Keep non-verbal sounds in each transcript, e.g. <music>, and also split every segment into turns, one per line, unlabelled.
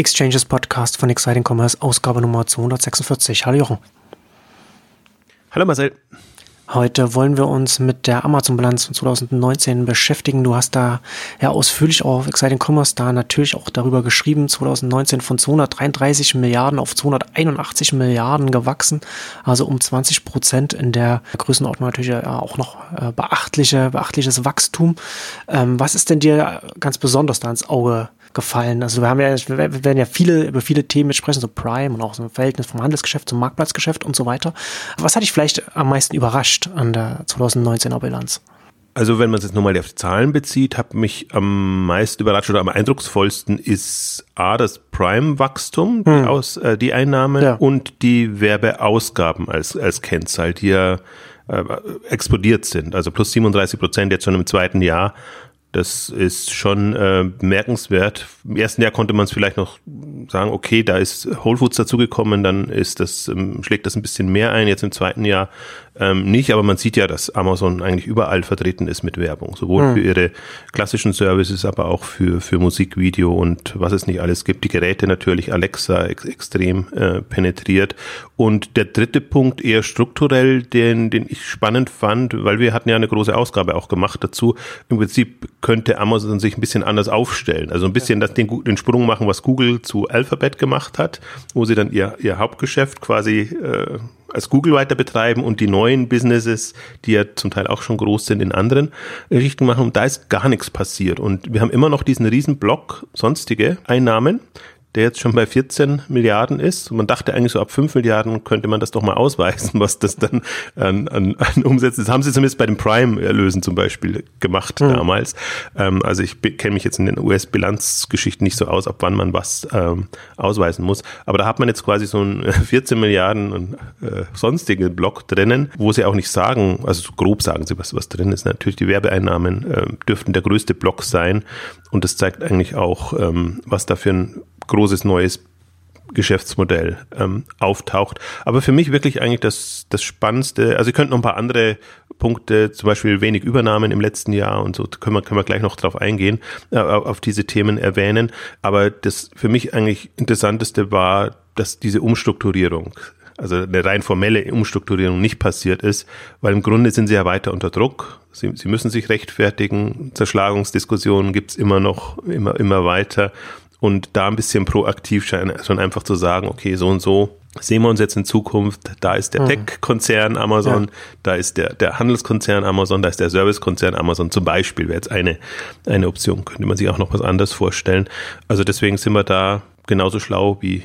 Exchanges Podcast von Exciting Commerce, Ausgabe Nummer 246. Hallo Jochen.
Hallo Marcel.
Heute wollen wir uns mit der Amazon-Bilanz von 2019 beschäftigen. Du hast da ja ausführlich auf Exciting Commerce da natürlich auch darüber geschrieben. 2019 von 233 Milliarden auf 281 Milliarden gewachsen. Also um 20 Prozent in der Größenordnung natürlich auch noch äh, beachtliche, beachtliches Wachstum. Ähm, was ist denn dir ganz besonders da ins Auge gefallen. Also wir haben ja, wir werden ja viele, über viele Themen sprechen, so Prime und auch so ein Verhältnis vom Handelsgeschäft zum Marktplatzgeschäft und so weiter. Was hat dich vielleicht am meisten überrascht an der 2019er Bilanz?
Also wenn man es jetzt nochmal auf die Zahlen bezieht, hat mich am meisten überrascht oder am eindrucksvollsten ist A, das Prime-Wachstum, hm. die, Aus, äh, die Einnahmen ja. und die Werbeausgaben als, als Kennzahl, die ja äh, explodiert sind. Also plus 37 Prozent jetzt schon im zweiten Jahr. Das ist schon äh, bemerkenswert. Im ersten Jahr konnte man es vielleicht noch sagen, okay, da ist Whole Foods dazugekommen, dann ist das, ähm, schlägt das ein bisschen mehr ein. Jetzt im zweiten Jahr ähm, nicht, aber man sieht ja, dass Amazon eigentlich überall vertreten ist mit Werbung, sowohl mhm. für ihre klassischen Services, aber auch für, für Musik, Video und was es nicht alles gibt. Die Geräte natürlich, Alexa ex extrem äh, penetriert. Und der dritte Punkt eher strukturell, den, den ich spannend fand, weil wir hatten ja eine große Ausgabe auch gemacht dazu. Im Prinzip könnte Amazon sich ein bisschen anders aufstellen. Also ein bisschen das, den, den Sprung machen, was Google zu Alphabet gemacht hat, wo sie dann ihr, ihr Hauptgeschäft quasi äh, als Google weiter betreiben und die neuen Businesses, die ja zum Teil auch schon groß sind, in anderen Richtungen machen. Und da ist gar nichts passiert. Und wir haben immer noch diesen riesen Block sonstige Einnahmen, der jetzt schon bei 14 Milliarden ist. man dachte eigentlich so ab 5 Milliarden könnte man das doch mal ausweisen, was das dann an, an, an Umsätzen ist. Das haben sie zumindest bei den Prime-Erlösen zum Beispiel gemacht mhm. damals. Ähm, also ich kenne mich jetzt in den US-Bilanzgeschichten nicht so aus, ab wann man was ähm, ausweisen muss. Aber da hat man jetzt quasi so einen <laughs> 14 Milliarden äh, sonstige Block drinnen, wo sie auch nicht sagen, also so grob sagen sie, was, was drin ist. Natürlich die Werbeeinnahmen äh, dürften der größte Block sein. Und das zeigt eigentlich auch, ähm, was da für ein großes neues Geschäftsmodell ähm, auftaucht. Aber für mich wirklich eigentlich das, das Spannendste, also ihr könnt noch ein paar andere Punkte, zum Beispiel wenig Übernahmen im letzten Jahr und so, können wir, können wir gleich noch drauf eingehen, äh, auf diese Themen erwähnen. Aber das für mich eigentlich Interessanteste war, dass diese Umstrukturierung also eine rein formelle Umstrukturierung nicht passiert ist, weil im Grunde sind sie ja weiter unter Druck. Sie, sie müssen sich rechtfertigen. Zerschlagungsdiskussionen gibt's immer noch, immer, immer weiter und da ein bisschen proaktiv schon einfach zu sagen, okay, so und so sehen wir uns jetzt in Zukunft, da ist der mhm. Tech-Konzern Amazon, ja. da ist der, der Handelskonzern Amazon, da ist der Servicekonzern Amazon zum Beispiel, wäre jetzt eine, eine Option, könnte man sich auch noch was anderes vorstellen. Also deswegen sind wir da genauso schlau wie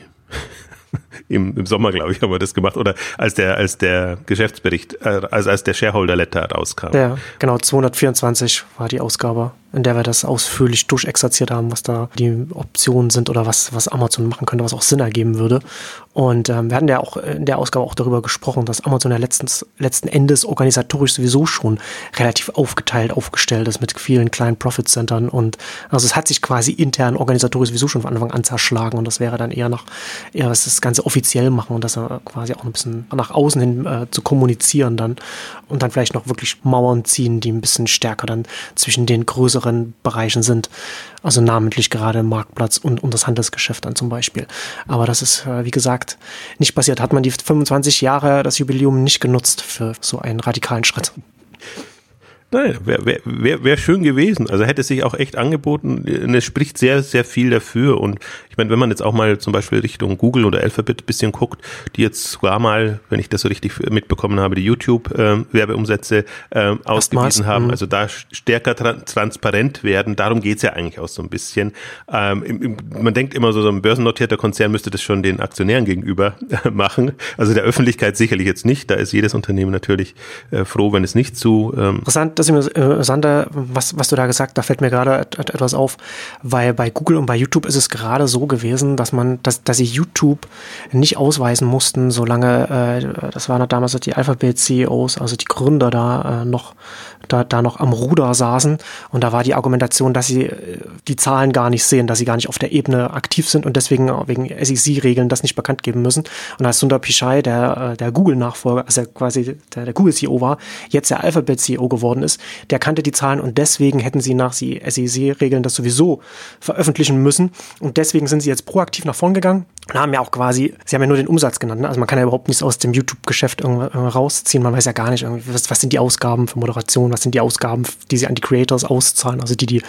im, im Sommer, glaube ich, haben wir das gemacht. Oder als der, als der Geschäftsbericht, also als der Shareholder Letter rauskam.
Ja, genau, 224 war die Ausgabe in der wir das ausführlich durchexerziert haben, was da die Optionen sind oder was, was Amazon machen könnte, was auch Sinn ergeben würde. Und ähm, wir hatten ja auch in der Ausgabe auch darüber gesprochen, dass Amazon ja letztens, letzten Endes organisatorisch sowieso schon relativ aufgeteilt, aufgestellt ist mit vielen kleinen Profit-Centern. Und also es hat sich quasi intern organisatorisch sowieso schon von Anfang an zerschlagen. Und das wäre dann eher nach, eher was das Ganze offiziell machen und das quasi auch ein bisschen nach außen hin äh, zu kommunizieren dann. Und dann vielleicht noch wirklich Mauern ziehen, die ein bisschen stärker dann zwischen den größeren Bereichen sind. Also namentlich gerade Marktplatz und, und das Handelsgeschäft dann zum Beispiel. Aber das ist, äh, wie gesagt, nicht passiert. Hat man die 25 Jahre das Jubiläum nicht genutzt für so einen radikalen Schritt.
Nein, wäre wär, wär, wär schön gewesen. Also hätte sich auch echt angeboten. Es spricht sehr, sehr viel dafür. Und ich meine, wenn man jetzt auch mal zum Beispiel Richtung Google oder Alphabet ein bisschen guckt, die jetzt sogar mal, wenn ich das so richtig mitbekommen habe, die YouTube-Werbeumsätze äh, ausgewiesen haben, mhm. also da stärker tra transparent werden. Darum geht's ja eigentlich auch so ein bisschen. Ähm, man denkt immer so, so ein börsennotierter Konzern müsste das schon den Aktionären gegenüber <laughs> machen. Also der Öffentlichkeit sicherlich jetzt nicht. Da ist jedes Unternehmen natürlich äh, froh, wenn es nicht zu ähm,
Interessant, das ist interessant, was, was du da gesagt, da fällt mir gerade etwas auf, weil bei Google und bei YouTube ist es gerade so gewesen, dass man, dass, dass sie YouTube nicht ausweisen mussten, solange, äh, das waren damals die Alphabet-CEOs, also die Gründer da äh, noch, da, da noch am Ruder saßen und da war die Argumentation, dass sie äh, die Zahlen gar nicht sehen, dass sie gar nicht auf der Ebene aktiv sind und deswegen wegen SEC-Regeln das nicht bekannt geben müssen. Und als Sundar Pichai, der, äh, der Google-Nachfolger, also quasi der, der Google-CEO war, jetzt der Alphabet-CEO geworden ist, der kannte die Zahlen und deswegen hätten sie nach SEC-Regeln das sowieso veröffentlichen müssen. Und deswegen sind sie jetzt proaktiv nach vorn gegangen und haben ja auch quasi, sie haben ja nur den Umsatz genannt. Ne? Also man kann ja überhaupt nichts aus dem YouTube-Geschäft rausziehen. Man weiß ja gar nicht, was, was, sind die Ausgaben für Moderation, was sind die Ausgaben, die sie an die Creators auszahlen, also die, die,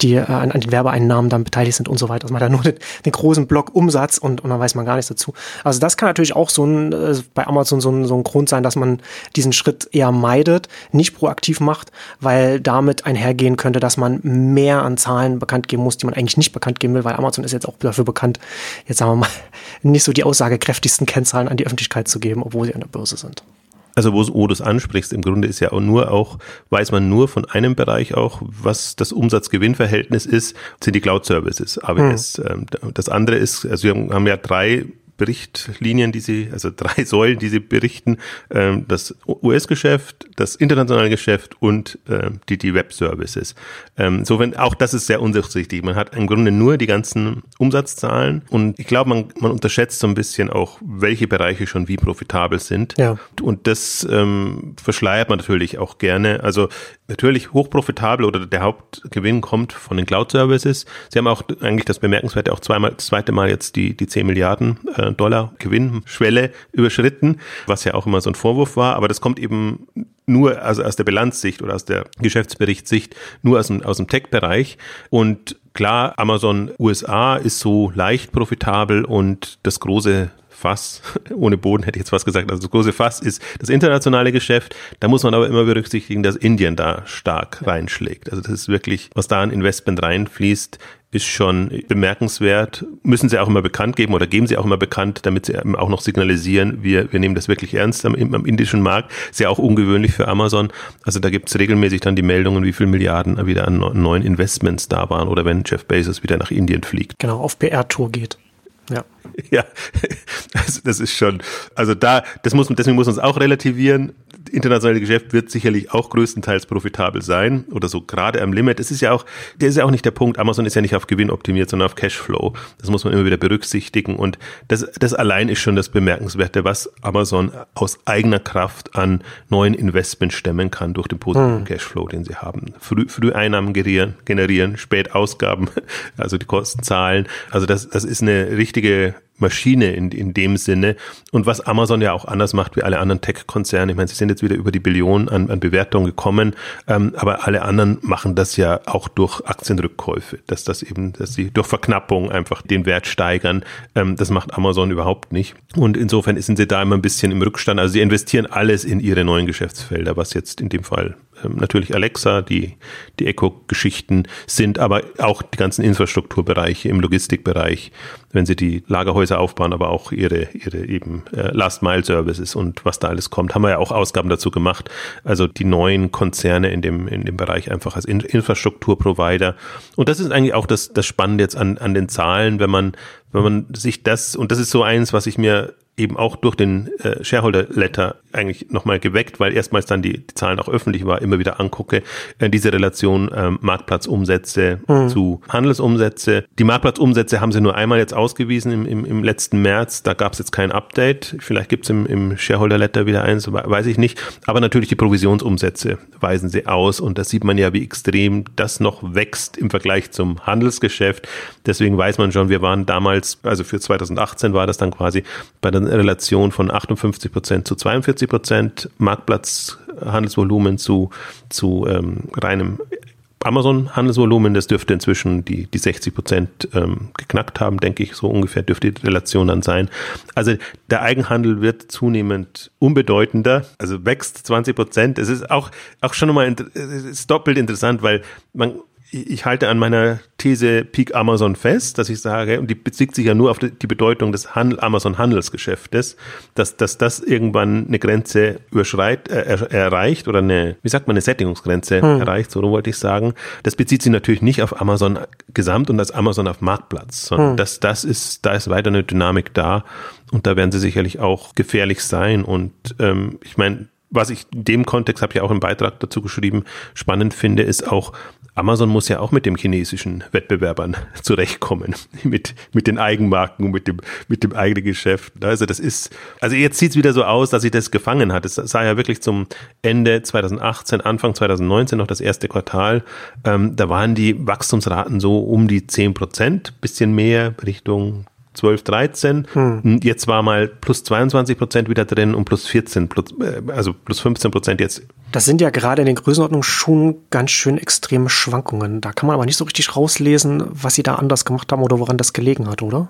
die äh, an, an, den Werbeeinnahmen dann beteiligt sind und so weiter. Also man hat ja nur den, den großen Block Umsatz und, und dann weiß man gar nichts dazu. Also das kann natürlich auch so ein, äh, bei Amazon so ein, so ein Grund sein, dass man diesen Schritt eher meidet, nicht proaktiv macht, weil damit einhergehen könnte, dass man mehr an Zahlen bekannt geben muss, die man eigentlich nicht bekannt geben will, weil Amazon ist jetzt auch dafür bekannt, jetzt sagen wir mal, nicht so die aussagekräftigsten Kennzahlen an die Öffentlichkeit zu geben, obwohl sie an der Börse sind.
Also wo, du es ansprichst, im Grunde ist ja auch nur auch, weiß man nur von einem Bereich auch, was das Umsatz-Gewinn-Verhältnis ist, sind die Cloud-Services, AWS. Hm. Ähm, das andere ist, also wir haben ja drei Berichtlinien, die sie, also drei <laughs> Säulen, die sie berichten, ähm, das US-Geschäft, das internationale Geschäft und ähm, die, die Web-Services. Ähm, insofern, auch das ist sehr undurchsichtig. Man hat im Grunde nur die ganzen Umsatzzahlen und ich glaube, man, man unterschätzt so ein bisschen auch, welche Bereiche schon wie profitabel sind. Ja. Und das ähm, verschleiert man natürlich auch gerne. Also natürlich hochprofitabel oder der Hauptgewinn kommt von den Cloud-Services. Sie haben auch eigentlich das Bemerkenswerte auch zweimal, das zweite Mal jetzt die, die 10 Milliarden äh, Dollar Gewinnschwelle überschritten, was ja auch immer so ein Vorwurf war, aber das kommt eben nur also aus der Bilanzsicht oder aus der Geschäftsberichtssicht, nur aus dem, aus dem Tech-Bereich. Und klar, Amazon USA ist so leicht profitabel und das große Fass, <laughs> ohne Boden hätte ich jetzt was gesagt, also das große Fass ist das internationale Geschäft. Da muss man aber immer berücksichtigen, dass Indien da stark reinschlägt. Also das ist wirklich, was da an Investment reinfließt, ist schon bemerkenswert. Müssen sie auch immer bekannt geben oder geben sie auch immer bekannt, damit sie auch noch signalisieren, wir, wir nehmen das wirklich ernst am, am indischen Markt. Ist ja auch ungewöhnlich für Amazon. Also da gibt es regelmäßig dann die Meldungen, wie viel Milliarden wieder an neuen Investments da waren oder wenn Jeff Bezos wieder nach Indien fliegt.
Genau, auf PR-Tour geht.
Ja. <laughs> Ja, <laughs> das ist schon, also da, das muss, deswegen muss man es auch relativieren internationale Geschäft wird sicherlich auch größtenteils profitabel sein oder so gerade am Limit. Es ist ja auch, der ist ja auch nicht der Punkt. Amazon ist ja nicht auf Gewinn optimiert, sondern auf Cashflow. Das muss man immer wieder berücksichtigen. Und das, das allein ist schon das Bemerkenswerte, was Amazon aus eigener Kraft an neuen Investments stemmen kann durch den positiven hm. Cashflow, den sie haben. Früh, früh Einnahmen generieren, generieren, spät Ausgaben, <laughs> also die Kosten zahlen. Also das, das ist eine richtige Maschine in, in dem Sinne. Und was Amazon ja auch anders macht wie alle anderen Tech-Konzerne. Ich meine, sie sind jetzt wieder über die Billionen an, an Bewertungen gekommen, ähm, aber alle anderen machen das ja auch durch Aktienrückkäufe, dass das eben, dass sie durch Verknappung einfach den Wert steigern. Ähm, das macht Amazon überhaupt nicht. Und insofern sind sie da immer ein bisschen im Rückstand. Also sie investieren alles in ihre neuen Geschäftsfelder, was jetzt in dem Fall natürlich Alexa, die, die Eco-Geschichten sind, aber auch die ganzen Infrastrukturbereiche im Logistikbereich, wenn sie die Lagerhäuser aufbauen, aber auch ihre, ihre eben äh, Last-Mile-Services und was da alles kommt, haben wir ja auch Ausgaben dazu gemacht. Also die neuen Konzerne in dem, in dem Bereich einfach als In Infrastrukturprovider. Und das ist eigentlich auch das, das Spannende jetzt an, an den Zahlen, wenn man, wenn man sich das, und das ist so eins, was ich mir eben auch durch den äh, Shareholder Letter eigentlich nochmal geweckt, weil erstmals dann die, die Zahlen auch öffentlich war, immer wieder angucke, äh, diese Relation ähm, Marktplatzumsätze mhm. zu Handelsumsätze. Die Marktplatzumsätze haben sie nur einmal jetzt ausgewiesen im, im, im letzten März, da gab es jetzt kein Update, vielleicht gibt es im, im Shareholder Letter wieder eins, weiß ich nicht, aber natürlich die Provisionsumsätze weisen sie aus und da sieht man ja, wie extrem das noch wächst im Vergleich zum Handelsgeschäft. Deswegen weiß man schon, wir waren damals, also für 2018 war das dann quasi bei der Relation von 58 Prozent zu 42 Prozent Marktplatzhandelsvolumen zu, zu ähm, reinem Amazon-Handelsvolumen, das dürfte inzwischen die, die 60 Prozent ähm, geknackt haben, denke ich, so ungefähr dürfte die Relation dann sein. Also der Eigenhandel wird zunehmend unbedeutender, also wächst 20 Prozent. Es ist auch, auch schon ist doppelt interessant, weil man ich halte an meiner These Peak Amazon fest, dass ich sage, und die bezieht sich ja nur auf die Bedeutung des Handel, Amazon-Handelsgeschäftes, dass, dass das irgendwann eine Grenze überschreit, äh, erreicht oder eine, wie sagt man, eine Sättigungsgrenze hm. erreicht, so wollte ich sagen. Das bezieht sich natürlich nicht auf Amazon Gesamt und das Amazon auf Marktplatz, sondern hm. das, das ist, da ist weiter eine Dynamik da und da werden sie sicherlich auch gefährlich sein und ähm, ich meine, was ich in dem Kontext, habe ich auch einen Beitrag dazu geschrieben, spannend finde, ist auch, Amazon muss ja auch mit dem chinesischen Wettbewerbern <laughs> zurechtkommen, <laughs> mit, mit den Eigenmarken mit dem, mit dem eigenen Geschäft. Also das ist, also jetzt sieht es wieder so aus, dass sich das gefangen hat. Es sah ja wirklich zum Ende 2018, Anfang 2019 noch das erste Quartal. Ähm, da waren die Wachstumsraten so um die 10 Prozent, bisschen mehr Richtung 12, 13. Hm. Jetzt war mal plus 22 Prozent wieder drin und plus 14, plus, äh, also plus 15 Prozent jetzt.
Das sind ja gerade in den Größenordnungen schon ganz schön extreme Schwankungen. Da kann man aber nicht so richtig rauslesen, was sie da anders gemacht haben oder woran das gelegen hat, oder?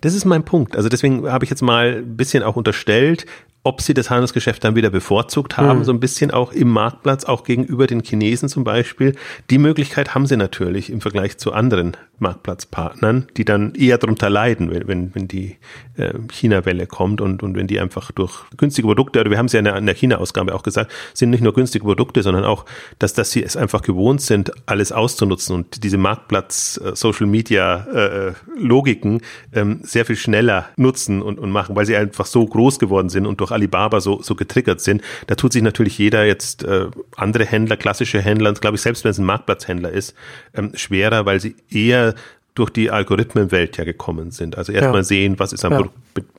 Das ist mein Punkt. Also deswegen habe ich jetzt mal ein bisschen auch unterstellt, ob sie das Handelsgeschäft dann wieder bevorzugt haben, mhm. so ein bisschen auch im Marktplatz, auch gegenüber den Chinesen zum Beispiel. Die Möglichkeit haben sie natürlich im Vergleich zu anderen Marktplatzpartnern, die dann eher darunter leiden, wenn, wenn, wenn die äh, China-Welle kommt und, und wenn die einfach durch günstige Produkte, oder wir haben es ja in der, der China-Ausgabe auch gesagt, sind nicht nur günstige Produkte, sondern auch, dass, dass sie es einfach gewohnt sind, alles auszunutzen und diese Marktplatz-Social-Media-Logiken äh, ähm, sehr viel schneller nutzen und, und machen, weil sie einfach so groß geworden sind und durch Alibaba so, so getriggert sind. Da tut sich natürlich jeder jetzt äh, andere Händler, klassische Händler, glaube ich, selbst wenn es ein Marktplatzhändler ist, ähm, schwerer, weil sie eher durch die Algorithmenwelt ja gekommen sind. Also erstmal ja. sehen, was ist am ja. Produkt,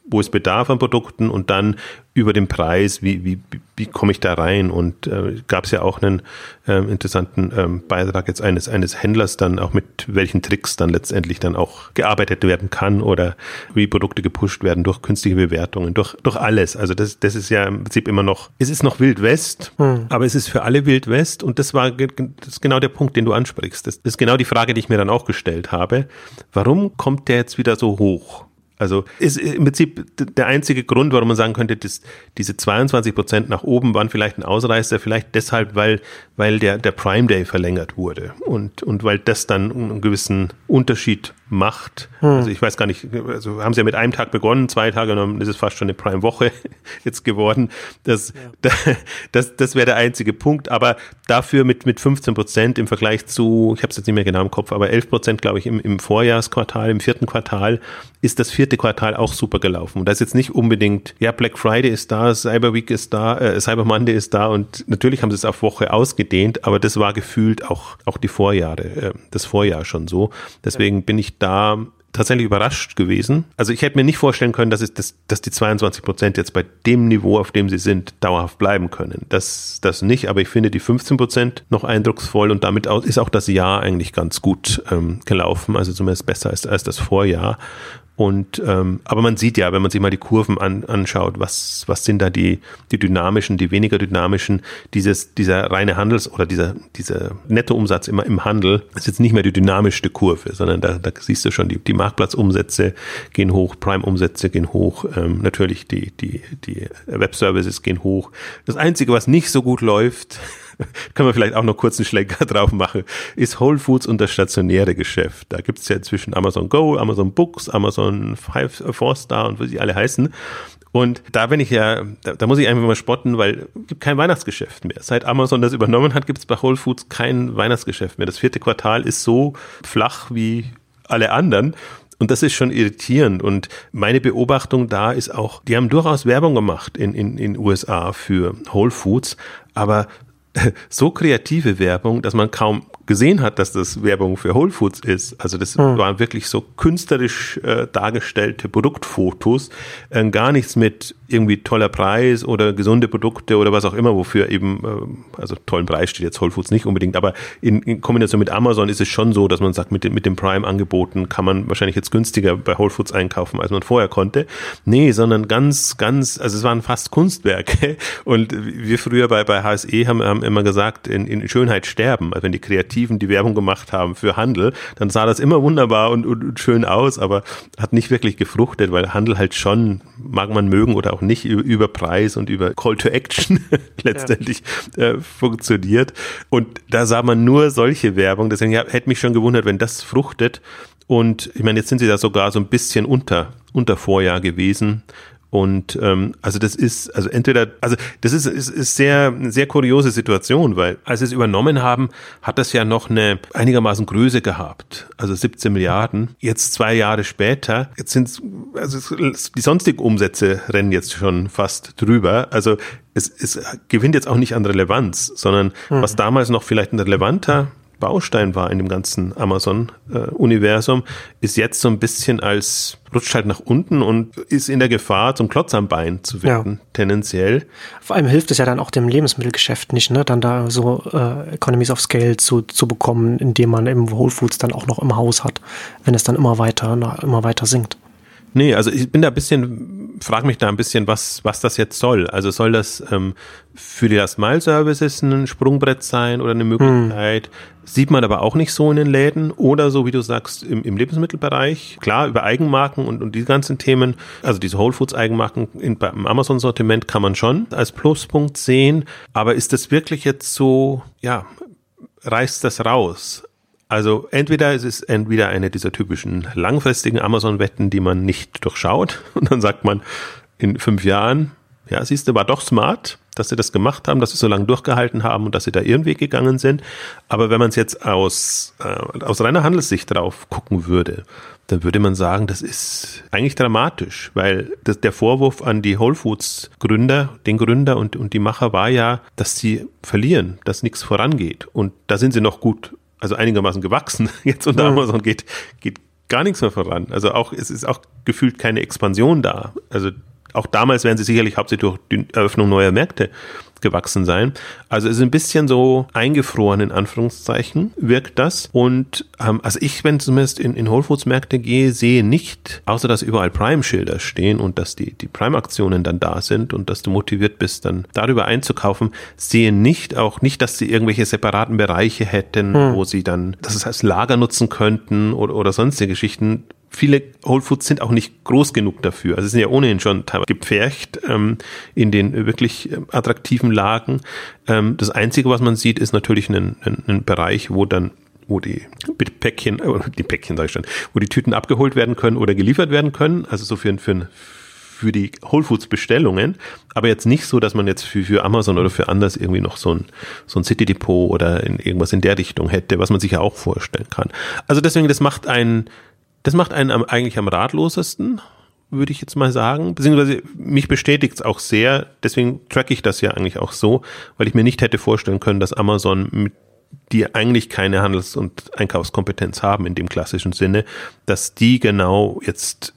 wo ist Bedarf an Produkten und dann über den Preis, wie, wie, wie komme ich da rein? Und äh, gab es ja auch einen äh, interessanten ähm, Beitrag jetzt eines, eines Händlers dann auch mit welchen Tricks dann letztendlich dann auch gearbeitet werden kann oder wie Produkte gepusht werden durch künstliche Bewertungen, durch, durch alles. Also das, das ist ja im Prinzip immer noch, es ist noch Wild West, hm. aber es ist für alle Wild West und das war das ist genau der Punkt, den du ansprichst. Das ist genau die Frage, die ich mir dann auch gestellt habe. Warum kommt der jetzt wieder so hoch? Also ist im Prinzip der einzige Grund, warum man sagen könnte, dass diese 22 Prozent nach oben waren vielleicht ein Ausreißer, vielleicht deshalb, weil, weil der, der Prime Day verlängert wurde und, und weil das dann einen gewissen Unterschied macht. Hm. Also ich weiß gar nicht, also haben sie ja mit einem Tag begonnen, zwei Tage, und dann ist es fast schon eine Prime-Woche <laughs> jetzt geworden. Das, ja. <laughs> das, das wäre der einzige Punkt. Aber dafür mit, mit 15 Prozent im Vergleich zu, ich habe es jetzt nicht mehr genau im Kopf, aber 11 Prozent, glaube ich, im, im Vorjahresquartal, im vierten Quartal, ist das vierte Quartal auch super gelaufen. Und da ist jetzt nicht unbedingt, ja, Black Friday ist da, Cyber Week ist da, äh, Cyber Monday ist da und natürlich haben sie es auf Woche ausgedehnt, aber das war gefühlt auch, auch die Vorjahre, äh, das Vorjahr schon so. Deswegen ja. bin ich da tatsächlich überrascht gewesen. Also ich hätte mir nicht vorstellen können, dass, es, dass, dass die 22 Prozent jetzt bei dem Niveau, auf dem sie sind, dauerhaft bleiben können. Das, das nicht, aber ich finde die 15 Prozent noch eindrucksvoll und damit ist auch das Jahr eigentlich ganz gut ähm, gelaufen, also zumindest besser als, als das Vorjahr. Und ähm, aber man sieht ja, wenn man sich mal die Kurven an, anschaut, was was sind da die die dynamischen, die weniger dynamischen, dieses dieser reine Handels oder dieser dieser Nettoumsatz immer im Handel ist jetzt nicht mehr die dynamischste Kurve, sondern da, da siehst du schon die die Marktplatzumsätze gehen hoch, Prime-Umsätze gehen hoch, ähm, natürlich die die die Web-Services gehen hoch. Das einzige, was nicht so gut läuft <laughs> können wir vielleicht auch noch kurz einen Schlenker <laughs> drauf machen, ist Whole Foods und das stationäre Geschäft. Da gibt es ja inzwischen Amazon Go, Amazon Books, Amazon Five, äh, Four Star und wie sie alle heißen. Und da bin ich ja, da, da muss ich einfach mal spotten, weil es gibt kein Weihnachtsgeschäft mehr. Seit Amazon das übernommen hat, gibt es bei Whole Foods kein Weihnachtsgeschäft mehr. Das vierte Quartal ist so flach wie alle anderen. Und das ist schon irritierend. Und meine Beobachtung da ist auch, die haben durchaus Werbung gemacht in, in, in USA für Whole Foods, aber <laughs> so kreative Werbung, dass man kaum gesehen hat, dass das Werbung für Whole Foods ist. Also das hm. waren wirklich so künstlerisch äh, dargestellte Produktfotos, äh, gar nichts mit irgendwie toller Preis oder gesunde Produkte oder was auch immer, wofür eben, äh, also tollen Preis steht jetzt Whole Foods nicht unbedingt, aber in, in Kombination mit Amazon ist es schon so, dass man sagt, mit, mit den Prime-Angeboten kann man wahrscheinlich jetzt günstiger bei Whole Foods einkaufen, als man vorher konnte. Nee, sondern ganz, ganz, also es waren fast Kunstwerke und wir früher bei, bei HSE haben, haben immer gesagt, in, in Schönheit sterben, also wenn die kreativ Kreativen, die Werbung gemacht haben für Handel, dann sah das immer wunderbar und, und, und schön aus, aber hat nicht wirklich gefruchtet, weil Handel halt schon, mag man mögen oder auch nicht, über, über Preis und über Call to Action <laughs> letztendlich ja. äh, funktioniert. Und da sah man nur solche Werbung. Deswegen ja, hätte mich schon gewundert, wenn das fruchtet. Und ich meine, jetzt sind sie da sogar so ein bisschen unter, unter Vorjahr gewesen. Und ähm, also das ist, also entweder, also das ist, ist, ist sehr, sehr kuriose Situation, weil als sie es übernommen haben, hat das ja noch eine einigermaßen Größe gehabt. Also 17 Milliarden. Jetzt zwei Jahre später, jetzt sind also die sonstigen Umsätze rennen jetzt schon fast drüber. Also es, es gewinnt jetzt auch nicht an Relevanz, sondern mhm. was damals noch vielleicht ein relevanter Baustein war in dem ganzen Amazon-Universum, ist jetzt so ein bisschen als rutscht halt nach unten und ist in der Gefahr, zum Klotz am Bein zu werden, ja. tendenziell.
Vor allem hilft es ja dann auch dem Lebensmittelgeschäft nicht, ne, dann da so äh, Economies of Scale zu, zu bekommen, indem man im Whole Foods dann auch noch im Haus hat, wenn es dann immer weiter, immer weiter sinkt.
Nee, also ich bin da ein bisschen, frage mich da ein bisschen, was, was das jetzt soll. Also soll das ähm, für die Last-Mile-Services ein Sprungbrett sein oder eine Möglichkeit? Hm. Sieht man aber auch nicht so in den Läden oder so, wie du sagst, im, im Lebensmittelbereich. Klar, über Eigenmarken und, und die ganzen Themen, also diese Whole Foods Eigenmarken in, im Amazon-Sortiment kann man schon als Pluspunkt sehen. Aber ist das wirklich jetzt so, ja, reißt das raus? Also entweder es ist entweder eine dieser typischen langfristigen Amazon-Wetten, die man nicht durchschaut <laughs> und dann sagt man in fünf Jahren, ja, siehst du, war doch smart, dass sie das gemacht haben, dass sie so lange durchgehalten haben und dass sie da ihren Weg gegangen sind. Aber wenn man es jetzt aus, äh, aus reiner Handelssicht drauf gucken würde, dann würde man sagen, das ist eigentlich dramatisch, weil das, der Vorwurf an die Whole Foods Gründer, den Gründer und, und die Macher war ja, dass sie verlieren, dass nichts vorangeht. Und da sind sie noch gut also einigermaßen gewachsen. <laughs> Jetzt unter mhm. Amazon geht, geht gar nichts mehr voran. Also auch, es ist auch gefühlt keine Expansion da. Also auch damals werden sie sicherlich hauptsächlich durch die Eröffnung neuer Märkte gewachsen sein. Also es ist ein bisschen so eingefroren in Anführungszeichen wirkt das. Und ähm, also ich, wenn zumindest in, in Whole Foods Märkte gehe, sehe nicht, außer dass überall Prime-Schilder stehen und dass die, die Prime-Aktionen dann da sind und dass du motiviert bist, dann darüber einzukaufen, sehe nicht auch nicht, dass sie irgendwelche separaten Bereiche hätten, hm. wo sie dann das als Lager nutzen könnten oder, oder sonstige Geschichten viele Whole Foods sind auch nicht groß genug dafür. Also sie sind ja ohnehin schon gepfercht ähm, in den wirklich ähm, attraktiven Lagen. Ähm, das Einzige, was man sieht, ist natürlich ein Bereich, wo dann wo die Päckchen, äh, <laughs> die Päckchen sag ich schon, wo die Tüten abgeholt werden können oder geliefert werden können. Also so für, für, für die Whole Foods Bestellungen, aber jetzt nicht so, dass man jetzt für, für Amazon oder für anders irgendwie noch so ein, so ein City Depot oder in irgendwas in der Richtung hätte, was man sich ja auch vorstellen kann. Also deswegen, das macht einen das macht einen am, eigentlich am ratlosesten, würde ich jetzt mal sagen. Beziehungsweise mich bestätigt es auch sehr, deswegen track ich das ja eigentlich auch so, weil ich mir nicht hätte vorstellen können, dass Amazon mit die eigentlich keine Handels- und Einkaufskompetenz haben in dem klassischen Sinne, dass die genau jetzt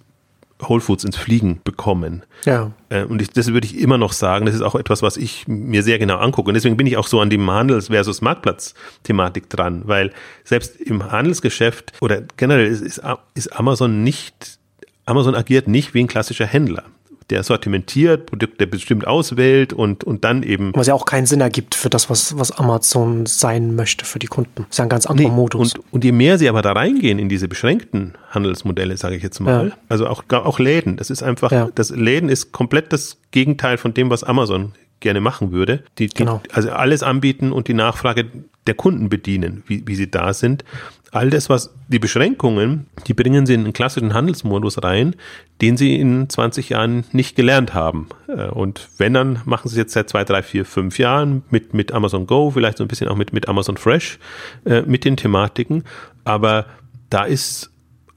Whole Foods ins Fliegen bekommen. Ja. Äh, und ich, das würde ich immer noch sagen, das ist auch etwas, was ich mir sehr genau angucke. Und deswegen bin ich auch so an dem Handels- versus Marktplatz-Thematik dran, weil selbst im Handelsgeschäft oder generell ist, ist, ist Amazon nicht, Amazon agiert nicht wie ein klassischer Händler der sortimentiert, Produkte bestimmt auswählt und, und dann eben.
Was ja auch keinen Sinn ergibt für das, was, was Amazon sein möchte für die Kunden. Das ist ja ein ganz anderer nee,
Modus. Und, und je mehr sie aber da reingehen in diese beschränkten Handelsmodelle, sage ich jetzt mal, ja. also auch, auch Läden, das ist einfach, ja. das Läden ist komplett das Gegenteil von dem, was Amazon gerne machen würde. Die, genau. also alles anbieten und die Nachfrage der Kunden bedienen, wie, wie sie da sind all das, was die Beschränkungen, die bringen sie in einen klassischen Handelsmodus rein, den sie in 20 Jahren nicht gelernt haben. Äh, und wenn, dann machen sie es jetzt seit zwei, drei, vier, fünf Jahren mit, mit Amazon Go, vielleicht so ein bisschen auch mit, mit Amazon Fresh, äh, mit den Thematiken. Aber da ist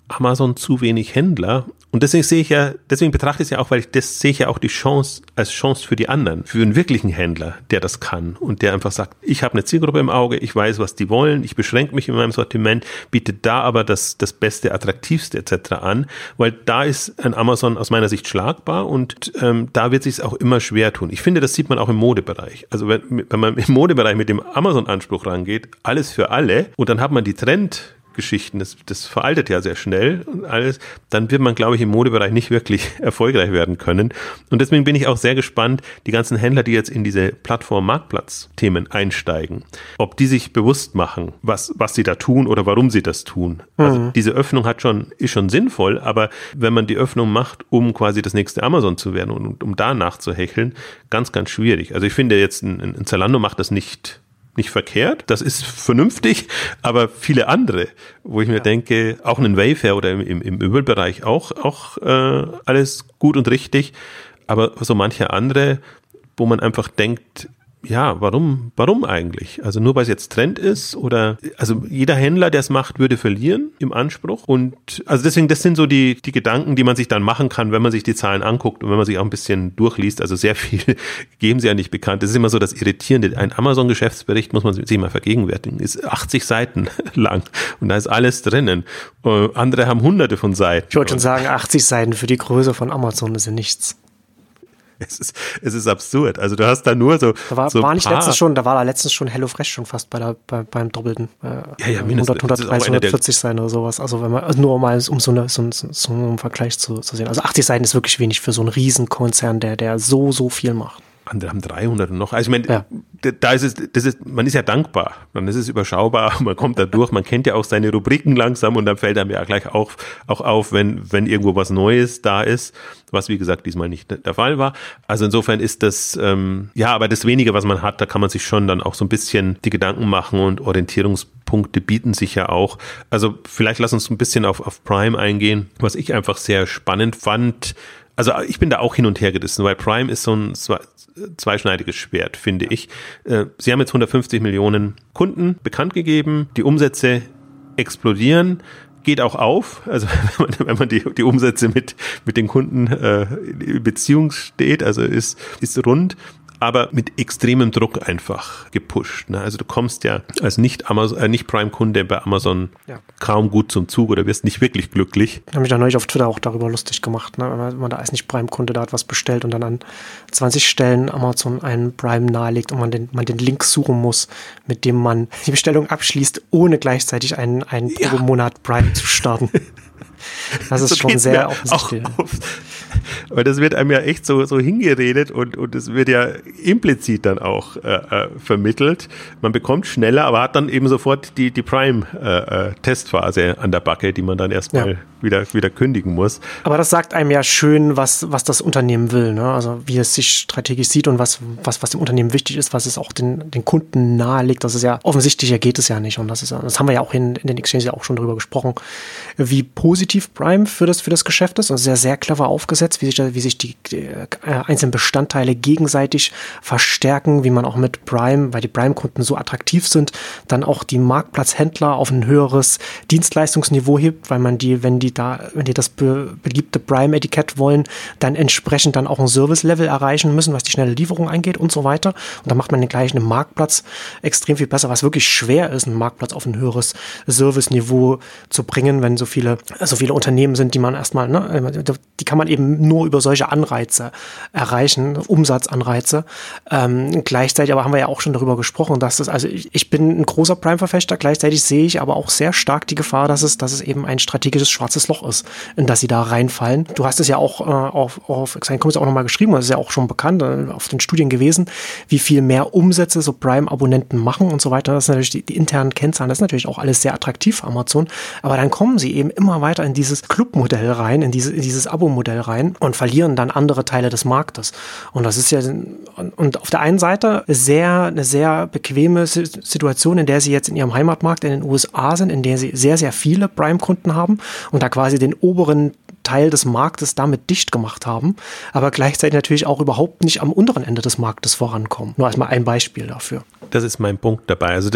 Amazon zu wenig Händler und deswegen sehe ich ja, deswegen betrachte ich es ja auch, weil ich das sehe ich ja auch die Chance als Chance für die anderen, für einen wirklichen Händler, der das kann und der einfach sagt, ich habe eine Zielgruppe im Auge, ich weiß, was die wollen, ich beschränke mich in meinem Sortiment, biete da aber das, das Beste, attraktivste etc. an, weil da ist ein Amazon aus meiner Sicht schlagbar und ähm, da wird sich es auch immer schwer tun. Ich finde, das sieht man auch im Modebereich. Also wenn, wenn man im Modebereich mit dem Amazon-Anspruch rangeht, alles für alle und dann hat man die Trend Geschichten, das, das veraltet ja sehr schnell und alles, dann wird man, glaube ich, im Modebereich nicht wirklich <laughs> erfolgreich werden können. Und deswegen bin ich auch sehr gespannt, die ganzen Händler, die jetzt in diese Plattform-Marktplatz-Themen einsteigen, ob die sich bewusst machen, was, was sie da tun oder warum sie das tun. Also mhm. diese Öffnung hat schon, ist schon sinnvoll, aber wenn man die Öffnung macht, um quasi das nächste Amazon zu werden und um da nachzuhecheln, ganz, ganz schwierig. Also ich finde jetzt, ein, ein Zalando macht das nicht nicht verkehrt, das ist vernünftig, aber viele andere, wo ich mir ja. denke, auch ein Wayfair oder im, im, im Möbelbereich auch, auch äh, alles gut und richtig, aber so manche andere, wo man einfach denkt, ja, warum, warum eigentlich? Also nur weil es jetzt Trend ist oder, also jeder Händler, der es macht, würde verlieren im Anspruch. Und also deswegen, das sind so die, die Gedanken, die man sich dann machen kann, wenn man sich die Zahlen anguckt und wenn man sich auch ein bisschen durchliest. Also sehr viel <laughs> geben sie ja nicht bekannt. Das ist immer so das Irritierende. Ein Amazon-Geschäftsbericht, muss man sich mal vergegenwärtigen, ist 80 Seiten <laughs> lang und da ist alles drinnen. Uh, andere haben hunderte von Seiten.
Ich wollte schon sagen, 80 Seiten für die Größe von Amazon ist ja nichts.
Es ist, es ist absurd. Also du hast da nur so.
Da war,
so
war nicht letztens schon, da war da letztens schon HelloFresh schon fast bei der, bei, beim Doppelten.
Äh, ja, ja, mindestens.
100, 130, 140 sein oder sowas. Also wenn man, also nur mal um so, eine, so, so, so einen Vergleich zu, zu sehen. Also 80 Seiten ist wirklich wenig für so einen Riesenkonzern, der, der so, so viel macht
andere haben 300 und noch. Also ich meine, ja. da ist es, das ist, man ist ja dankbar. Dann ist es überschaubar, <laughs> man kommt da durch, man kennt ja auch seine Rubriken langsam und dann fällt einem ja gleich auch, auch auf, wenn, wenn irgendwo was Neues da ist, was wie gesagt diesmal nicht der Fall war. Also insofern ist das, ähm, ja, aber das wenige, was man hat, da kann man sich schon dann auch so ein bisschen die Gedanken machen und Orientierungspunkte bieten sich ja auch. Also vielleicht lass uns ein bisschen auf, auf Prime eingehen, was ich einfach sehr spannend fand, also ich bin da auch hin und her gerissen, weil Prime ist so ein zweischneidiges Schwert, finde ich. Äh, sie haben jetzt 150 Millionen Kunden bekannt gegeben, die Umsätze explodieren geht auch auf. Also <laughs> wenn man, wenn man die, die Umsätze mit, mit den Kunden äh, in Beziehung steht, also ist, ist rund aber mit extremem Druck einfach gepusht. Ne? Also du kommst ja als nicht, Amazon, äh, nicht Prime-Kunde bei Amazon ja. kaum gut zum Zug oder wirst nicht wirklich glücklich.
Ich habe mich da neulich auf Twitter auch darüber lustig gemacht, ne? wenn man da als nicht Prime-Kunde da etwas bestellt und dann an 20 Stellen Amazon einen Prime nahelegt und man den, man den Link suchen muss, mit dem man die Bestellung abschließt, ohne gleichzeitig einen, einen ja. Monat Prime zu starten. <laughs> Das ist so schon sehr offensichtlich.
Aber das wird einem ja echt so, so hingeredet und, und es wird ja implizit dann auch äh, äh, vermittelt. Man bekommt schneller, aber hat dann eben sofort die, die Prime-Testphase äh, äh an der Backe, die man dann erstmal ja. wieder, wieder kündigen muss.
Aber das sagt einem ja schön, was, was das Unternehmen will, ne? also wie es sich strategisch sieht und was, was, was dem Unternehmen wichtig ist, was es auch den, den Kunden nahelegt. Das ist ja offensichtlicher geht es ja nicht und das ist das haben wir ja auch in, in den Exchanges ja auch schon drüber gesprochen, wie positiv Prime für das, für das Geschäft ist und sehr, sehr clever aufgesetzt, wie sich, wie sich die, die äh, einzelnen Bestandteile gegenseitig verstärken, wie man auch mit Prime, weil die Prime-Kunden so attraktiv sind, dann auch die Marktplatzhändler auf ein höheres Dienstleistungsniveau hebt, weil man die, wenn die da, wenn die das be, beliebte Prime-Etikett wollen, dann entsprechend dann auch ein Service-Level erreichen müssen, was die schnelle Lieferung angeht und so weiter. Und da macht man den gleichen im Marktplatz extrem viel besser, was wirklich schwer ist, einen Marktplatz auf ein höheres Service-Niveau zu bringen, wenn so viele, so viele Unternehmen sind, die man erstmal, ne, die kann man eben nur über solche Anreize erreichen, Umsatzanreize. Ähm, gleichzeitig aber haben wir ja auch schon darüber gesprochen, dass es, also ich, ich bin ein großer Prime-Verfechter, gleichzeitig sehe ich aber auch sehr stark die Gefahr, dass es, dass es eben ein strategisches schwarzes Loch ist, in das sie da reinfallen. Du hast es ja auch äh, auf, auf auch nochmal geschrieben, das ist ja auch schon bekannt, äh, auf den Studien gewesen, wie viel mehr Umsätze so Prime-Abonnenten machen und so weiter. Das sind natürlich die, die internen Kennzahlen, das ist natürlich auch alles sehr attraktiv für Amazon, aber dann kommen sie eben immer weiter in dieses Clubmodell rein, in, diese, in dieses Abo-Modell rein und verlieren dann andere Teile des Marktes. Und das ist ja, und auf der einen Seite sehr, eine sehr bequeme Situation, in der sie jetzt in ihrem Heimatmarkt in den USA sind, in der sie sehr, sehr viele Prime-Kunden haben und da quasi den oberen Teil des Marktes damit dicht gemacht haben, aber gleichzeitig natürlich auch überhaupt nicht am unteren Ende des Marktes vorankommen. Nur als mal ein Beispiel dafür.
Das ist mein Punkt dabei. Also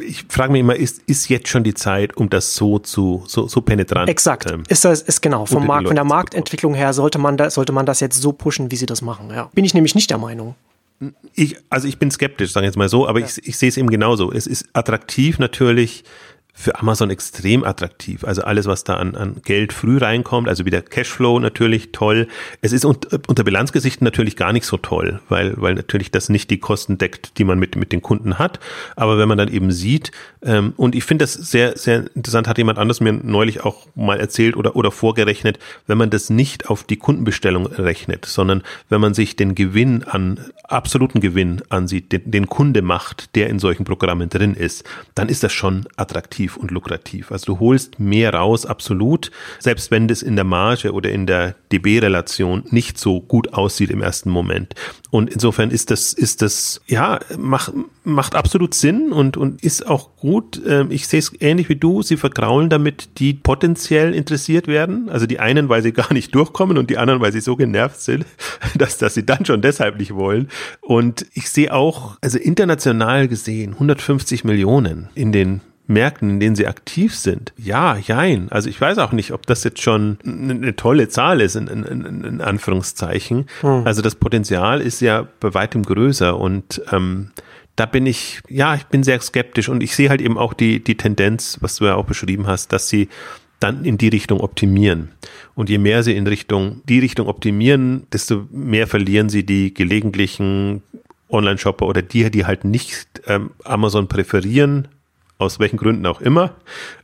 ich frage mich immer, ist, ist jetzt schon die Zeit, um das so zu so, so penetrant?
Exakt. Ähm, ist das ist genau vom Markt, von der Marktentwicklung her sollte man da, sollte man das jetzt so pushen, wie sie das machen. Ja. Bin ich nämlich nicht der Meinung.
Ich, also ich bin skeptisch, sagen wir jetzt mal so, aber ja. ich, ich sehe es eben genauso. Es ist attraktiv natürlich für Amazon extrem attraktiv. Also alles, was da an, an Geld früh reinkommt, also wieder Cashflow natürlich toll. Es ist unter, unter Bilanzgesichten natürlich gar nicht so toll, weil, weil natürlich das nicht die Kosten deckt, die man mit, mit den Kunden hat. Aber wenn man dann eben sieht, ähm, und ich finde das sehr, sehr interessant, hat jemand anders mir neulich auch mal erzählt oder, oder vorgerechnet, wenn man das nicht auf die Kundenbestellung rechnet, sondern wenn man sich den Gewinn an, absoluten Gewinn ansieht, den, den Kunde macht, der in solchen Programmen drin ist, dann ist das schon attraktiv attraktiv und lukrativ. Also du holst mehr raus, absolut, selbst wenn das in der Marge oder in der DB-Relation nicht so gut aussieht im ersten Moment. Und insofern ist das, ist das, ja, macht, macht absolut Sinn und, und ist auch gut. Ähm, ich sehe es ähnlich wie du. Sie vergraulen damit, die potenziell interessiert werden. Also die einen, weil sie gar nicht durchkommen und die anderen, weil sie so genervt sind, <laughs> dass, dass sie dann schon deshalb nicht wollen. Und ich sehe auch, also international gesehen, 150 Millionen in den Märkten, in denen sie aktiv sind. Ja, jein. Also ich weiß auch nicht, ob das jetzt schon eine tolle Zahl ist, in, in, in Anführungszeichen. Hm. Also das Potenzial ist ja bei weitem größer und ähm, da bin ich, ja, ich bin sehr skeptisch und ich sehe halt eben auch die, die Tendenz, was du ja auch beschrieben hast, dass sie dann in die Richtung optimieren. Und je mehr sie in Richtung, die Richtung optimieren, desto mehr verlieren sie die gelegentlichen Online-Shopper oder die, die halt nicht ähm, Amazon präferieren, aus welchen Gründen auch immer.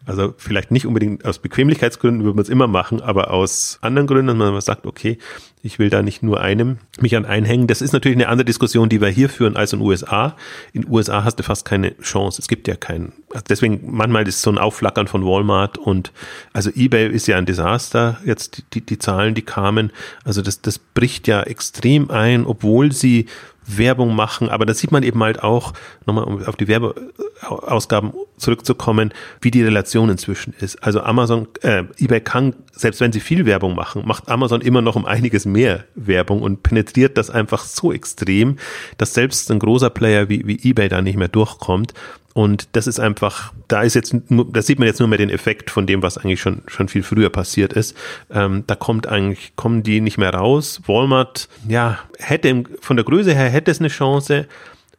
Also vielleicht nicht unbedingt aus Bequemlichkeitsgründen würde man es immer machen, aber aus anderen Gründen, dass man sagt, okay, ich will da nicht nur einem mich an einhängen. Das ist natürlich eine andere Diskussion, die wir hier führen als in USA. In USA hast du fast keine Chance. Es gibt ja keinen. Also deswegen manchmal ist so ein Aufflackern von Walmart und also eBay ist ja ein Desaster. Jetzt die, die Zahlen, die kamen. Also das, das bricht ja extrem ein, obwohl sie Werbung machen, aber da sieht man eben halt auch, nochmal um auf die Werbeausgaben zurückzukommen, wie die Relation inzwischen ist. Also Amazon, äh, eBay kann, selbst wenn sie viel Werbung machen, macht Amazon immer noch um einiges mehr Werbung und penetriert das einfach so extrem, dass selbst ein großer Player wie, wie eBay da nicht mehr durchkommt. Und das ist einfach, da ist jetzt, da sieht man jetzt nur mehr den Effekt von dem, was eigentlich schon, schon viel früher passiert ist. Ähm, da kommt eigentlich, kommen die nicht mehr raus. Walmart, ja, hätte von der Größe her hätte es eine Chance.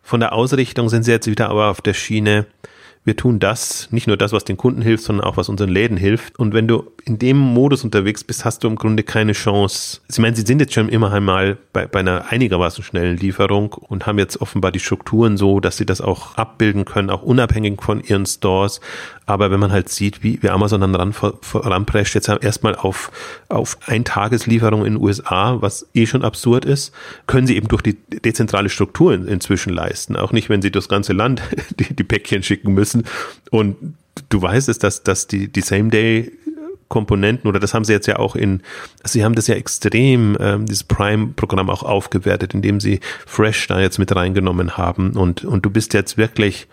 Von der Ausrichtung sind sie jetzt wieder aber auf der Schiene, wir tun das, nicht nur das, was den Kunden hilft, sondern auch was unseren Läden hilft. Und wenn du in dem Modus unterwegs bist, hast du im Grunde keine Chance. Ich meine, sie sind jetzt schon immer einmal bei, bei einer einigermaßen schnellen Lieferung und haben jetzt offenbar die Strukturen so, dass sie das auch abbilden können, auch unabhängig von ihren Stores. Aber wenn man halt sieht, wie, wie Amazon dann ran, ranprescht, jetzt erstmal auf, auf Eintageslieferung in den USA, was eh schon absurd ist, können sie eben durch die dezentrale Struktur inzwischen leisten. Auch nicht, wenn sie durchs ganze Land <laughs> die, die Päckchen schicken müssen. Und du weißt es, dass, dass die, die Same-Day Komponenten oder das haben sie jetzt ja auch in, sie haben das ja extrem, ähm, dieses Prime-Programm auch aufgewertet, indem sie Fresh da jetzt mit reingenommen haben und, und du bist jetzt wirklich,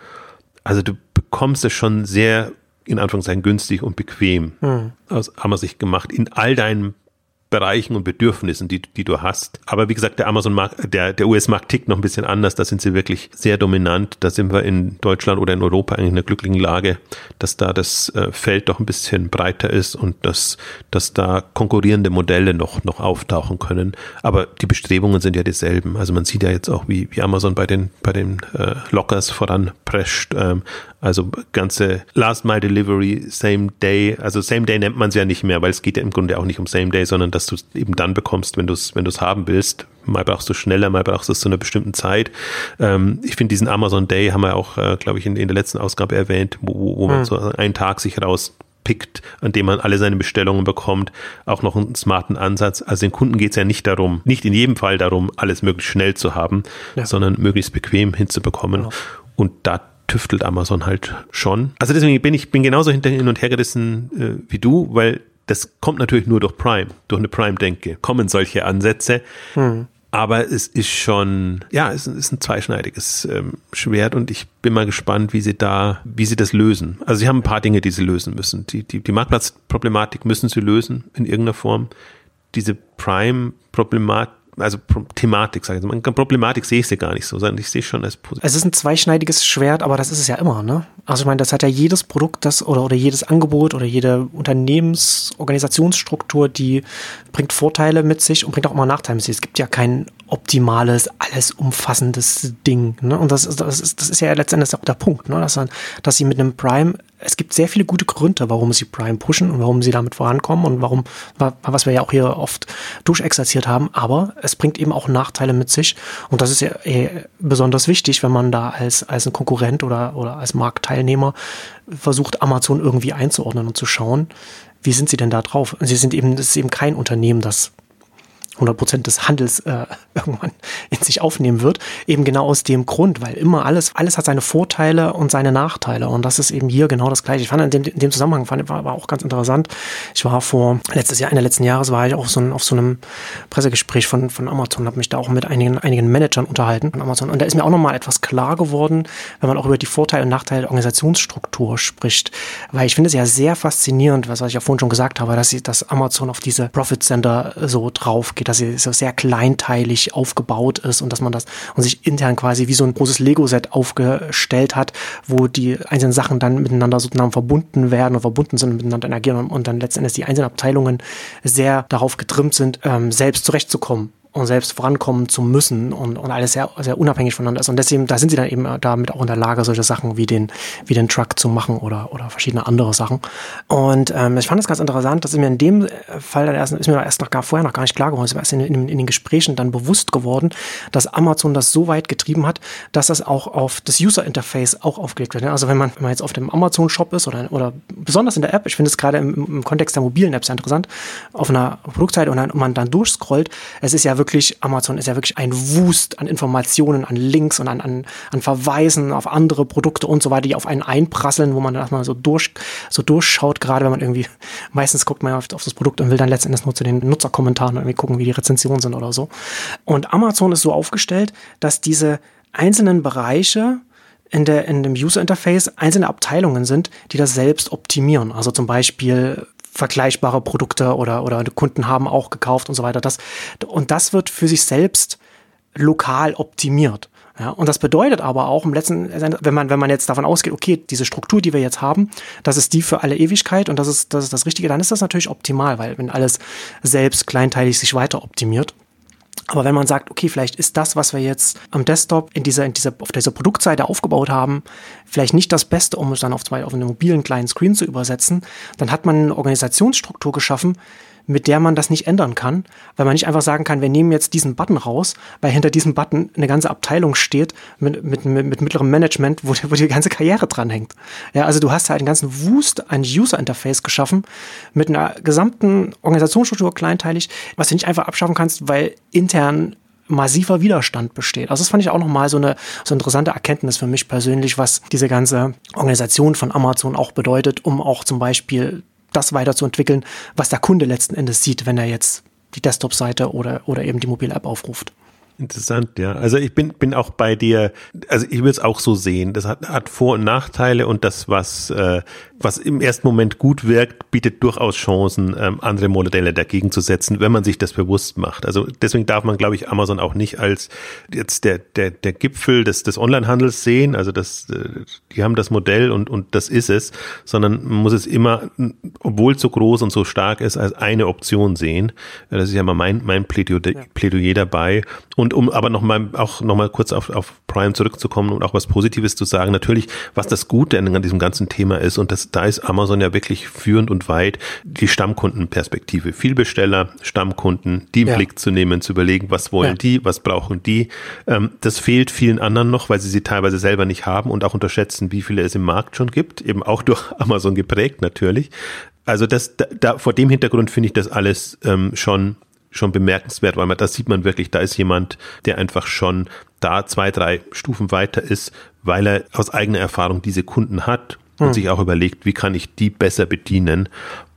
also du bekommst es schon sehr in Anführungszeichen günstig und bequem hm. aus Amazon gemacht in all deinen Bereichen und Bedürfnissen, die, die du hast. Aber wie gesagt, der Amazon-Markt, der, der US-Markt tickt noch ein bisschen anders. Da sind sie wirklich sehr dominant. Da sind wir in Deutschland oder in Europa eigentlich in einer glücklichen Lage, dass da das äh, Feld doch ein bisschen breiter ist und dass, dass da konkurrierende Modelle noch, noch auftauchen können. Aber die Bestrebungen sind ja dieselben. Also man sieht ja jetzt auch, wie, wie Amazon bei den, bei den äh, Lockers voranprescht. Ähm, also ganze Last Mile Delivery, Same Day. Also Same Day nennt man es ja nicht mehr, weil es geht ja im Grunde auch nicht um Same Day, sondern dass du es eben dann bekommst, wenn du es wenn du's haben willst. Mal brauchst du schneller, mal brauchst du es zu einer bestimmten Zeit. Ähm, ich finde diesen Amazon Day haben wir auch, äh, glaube ich, in, in, der letzten Ausgabe erwähnt, wo, wo man hm. so einen Tag sich rauspickt, an dem man alle seine Bestellungen bekommt, auch noch einen smarten Ansatz. Also den Kunden geht es ja nicht darum, nicht in jedem Fall darum, alles möglichst schnell zu haben, ja. sondern möglichst bequem hinzubekommen. Ja. Und da tüftelt Amazon halt schon. Also deswegen bin ich bin genauso hinter hin und her gerissen äh, wie du, weil das kommt natürlich nur durch Prime, durch eine Prime-Denke, kommen solche Ansätze. Hm. Aber es ist schon, ja, es ist ein zweischneidiges ähm, Schwert und ich bin mal gespannt, wie sie da, wie sie das lösen. Also sie haben ein paar Dinge, die sie lösen müssen. Die, die, die Marktplatzproblematik müssen sie lösen in irgendeiner Form. Diese Prime-Problematik also Thematik, sage ich mal. Problematik sehe ich sie gar nicht so, sondern ich sehe schon als
positiv. Es ist ein zweischneidiges Schwert, aber das ist es ja immer, ne? Also ich meine, das hat ja jedes Produkt, das oder, oder jedes Angebot oder jede Unternehmensorganisationsstruktur, die bringt Vorteile mit sich und bringt auch immer Nachteile mit sich. Es gibt ja kein optimales, alles umfassendes Ding. Ne? Und das, das, ist, das ist ja letztendlich auch der Punkt, ne? dass, dass sie mit einem Prime, es gibt sehr viele gute Gründe, warum sie Prime pushen und warum sie damit vorankommen und warum, was wir ja auch hier oft durchexerziert haben, aber es bringt eben auch Nachteile mit sich. Und das ist ja eh besonders wichtig, wenn man da als, als ein Konkurrent oder, oder als Marktteilnehmer versucht, Amazon irgendwie einzuordnen und zu schauen, wie sind sie denn da drauf? Sie sind eben, das ist eben kein Unternehmen, das 100 Prozent des Handels äh, <laughs> irgendwann in sich aufnehmen wird. Eben genau aus dem Grund, weil immer alles, alles hat seine Vorteile und seine Nachteile. Und das ist eben hier genau das Gleiche. Ich fand in dem, in dem Zusammenhang fand, war, war auch ganz interessant. Ich war vor letztes Jahr, Ende letzten Jahres war ich auch so ein, auf so einem Pressegespräch von, von Amazon, habe mich da auch mit einigen, einigen Managern unterhalten von Amazon. Und da ist mir auch nochmal etwas klar geworden, wenn man auch über die Vorteile und Nachteile der Organisationsstruktur spricht. Weil ich finde es ja sehr faszinierend, was, was ich ja vorhin schon gesagt habe, dass, dass Amazon auf diese Profit Center so drauf geht, dass sie so sehr kleinteilig aufgebaut ist und dass man das und sich intern quasi wie so ein großes Lego-Set aufgestellt hat, wo die einzelnen Sachen dann miteinander sozusagen verbunden werden und verbunden sind und miteinander interagieren und dann letztendlich die einzelnen Abteilungen sehr darauf getrimmt sind, ähm, selbst zurechtzukommen und selbst vorankommen zu müssen und, und alles sehr, sehr unabhängig voneinander ist. Und deswegen, da sind sie dann eben damit auch in der Lage, solche Sachen wie den, wie den Truck zu machen oder, oder verschiedene andere Sachen. Und ähm, ich fand es ganz interessant, dass mir in dem Fall dann erst, ist mir erst noch gar vorher noch gar nicht klar geworden, ist mir erst in, in, in den Gesprächen dann bewusst geworden, dass Amazon das so weit getrieben hat, dass das auch auf das User Interface auch aufgelegt wird. Also wenn man, wenn man jetzt auf dem Amazon Shop ist oder, oder besonders in der App, ich finde es gerade im, im Kontext der mobilen Apps interessant, auf einer Produktseite und, dann, man dann durchscrollt, es ist ja wirklich, Amazon ist ja wirklich ein Wust an Informationen, an Links und an, an, an Verweisen auf andere Produkte und so weiter, die auf einen einprasseln, wo man dann erstmal so durch, so durchschaut, gerade wenn man irgendwie, <laughs> meistens guckt man auf, auf das Produkt und will dann letztendlich nur zu den Nutzerkommentaren irgendwie gucken, wie die Rezensionen sind oder so. Und Amazon ist so aufgestellt, dass diese einzelnen Bereiche in, der, in dem User Interface einzelne Abteilungen sind, die das selbst optimieren. Also zum Beispiel vergleichbare Produkte oder, oder Kunden haben auch gekauft und so weiter. Das, und das wird für sich selbst lokal optimiert. Ja, und das bedeutet aber auch im letzten, wenn man, wenn man jetzt davon ausgeht, okay, diese Struktur, die wir jetzt haben, das ist die für alle Ewigkeit und das ist, das ist das Richtige, dann ist das natürlich optimal, weil wenn alles selbst kleinteilig sich weiter optimiert. Aber wenn man sagt, okay, vielleicht ist das, was wir jetzt am Desktop in dieser, in dieser, auf dieser Produktseite aufgebaut haben, vielleicht nicht das Beste, um es dann auf auf einen mobilen kleinen Screen zu übersetzen, dann hat man eine Organisationsstruktur geschaffen, mit der man das nicht ändern kann, weil man nicht einfach sagen kann, wir nehmen jetzt diesen Button raus, weil hinter diesem Button eine ganze Abteilung steht mit, mit, mit, mit mittlerem Management, wo, wo die ganze Karriere dranhängt. Ja, also du hast halt einen ganzen Wust ein User-Interface geschaffen mit einer gesamten Organisationsstruktur kleinteilig, was du nicht einfach abschaffen kannst, weil intern massiver Widerstand besteht. Also das fand ich auch nochmal so eine so interessante Erkenntnis für mich persönlich, was diese ganze Organisation von Amazon auch bedeutet, um auch zum Beispiel das weiterzuentwickeln, was der Kunde letzten Endes sieht, wenn er jetzt die Desktop-Seite oder, oder eben die mobile App aufruft.
Interessant, ja. Also ich bin, bin auch bei dir, also ich will es auch so sehen. Das hat, hat Vor- und Nachteile und das, was, äh, was im ersten Moment gut wirkt, bietet durchaus Chancen, ähm, andere Modelle dagegen zu setzen, wenn man sich das bewusst macht. Also deswegen darf man, glaube ich, Amazon auch nicht als jetzt der, der, der Gipfel des, des Onlinehandels sehen. Also das, äh, die haben das Modell und, und das ist es, sondern man muss es immer, obwohl es so groß und so stark ist, als eine Option sehen. Das ist ja mal mein, mein Plädoyer, Plädoyer dabei. Und und um aber nochmal auch nochmal kurz auf, auf Prime zurückzukommen und auch was Positives zu sagen, natürlich, was das Gute an diesem ganzen Thema ist, und das, da ist Amazon ja wirklich führend und weit, die Stammkundenperspektive. Vielbesteller, Stammkunden, die im ja. Blick zu nehmen, zu überlegen, was wollen ja. die, was brauchen die. Ähm, das fehlt vielen anderen noch, weil sie sie teilweise selber nicht haben und auch unterschätzen, wie viele es im Markt schon gibt, eben auch durch <laughs> Amazon geprägt natürlich. Also das, da, da vor dem Hintergrund finde ich das alles ähm, schon schon bemerkenswert, weil man das sieht man wirklich, da ist jemand, der einfach schon da zwei, drei Stufen weiter ist, weil er aus eigener Erfahrung diese Kunden hat und hm. sich auch überlegt, wie kann ich die besser bedienen.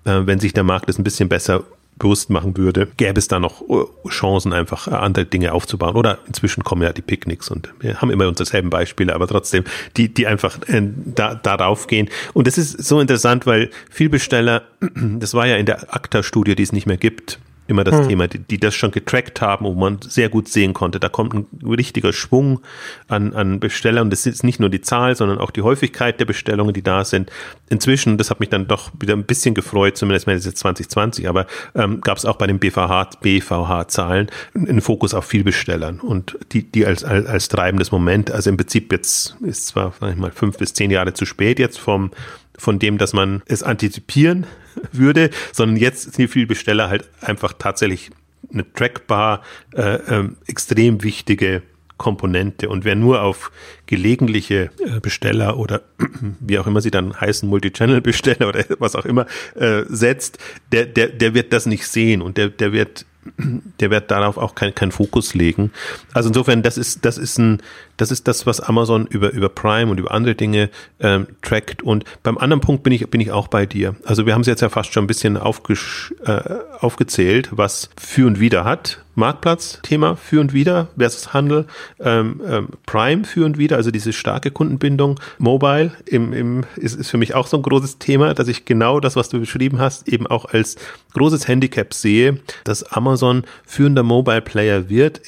Äh, wenn sich der Markt das ein bisschen besser bewusst machen würde, gäbe es da noch äh, Chancen, einfach äh, andere Dinge aufzubauen. Oder inzwischen kommen ja die Picknicks und wir haben immer unsere selben Beispiele, aber trotzdem, die, die einfach da, darauf gehen. Und das ist so interessant, weil viel Besteller, <clears throat> das war ja in der ACTA-Studie, die es nicht mehr gibt, immer das hm. Thema, die, die das schon getrackt haben, wo man sehr gut sehen konnte. Da kommt ein richtiger Schwung an, an Bestellern. Das ist nicht nur die Zahl, sondern auch die Häufigkeit der Bestellungen, die da sind. Inzwischen, das hat mich dann doch wieder ein bisschen gefreut, zumindest mal jetzt 2020, aber ähm, gab es auch bei den BVH, BVH-Zahlen einen Fokus auf Vielbestellern und die, die als, als, als treibendes Moment, also im Prinzip jetzt ist zwar, sag ich mal, fünf bis zehn Jahre zu spät jetzt vom von dem, dass man es antizipieren <laughs> würde, sondern jetzt sind die Vielbesteller halt einfach tatsächlich eine trackbar, äh, äh, extrem wichtige Komponente. Und wer nur auf gelegentliche äh, Besteller oder <clears throat> wie auch immer sie dann heißen, Multichannel-Besteller oder <laughs> was auch immer äh, setzt, der, der, der wird das nicht sehen und der, der wird <clears throat> der wird darauf auch keinen kein Fokus legen. Also insofern, das ist, das ist ein, das ist das, was Amazon über, über Prime und über andere Dinge ähm, trackt. Und beim anderen Punkt bin ich, bin ich auch bei dir. Also wir haben es jetzt ja fast schon ein bisschen aufgesch, äh, aufgezählt, was für und wieder hat. Marktplatz-Thema für und wieder versus Handel, ähm, ähm, Prime für und wieder, also diese starke Kundenbindung, Mobile im, im, ist, ist für mich auch so ein großes Thema, dass ich genau das, was du beschrieben hast, eben auch als großes Handicap sehe, dass Amazon führender Mobile-Player wird,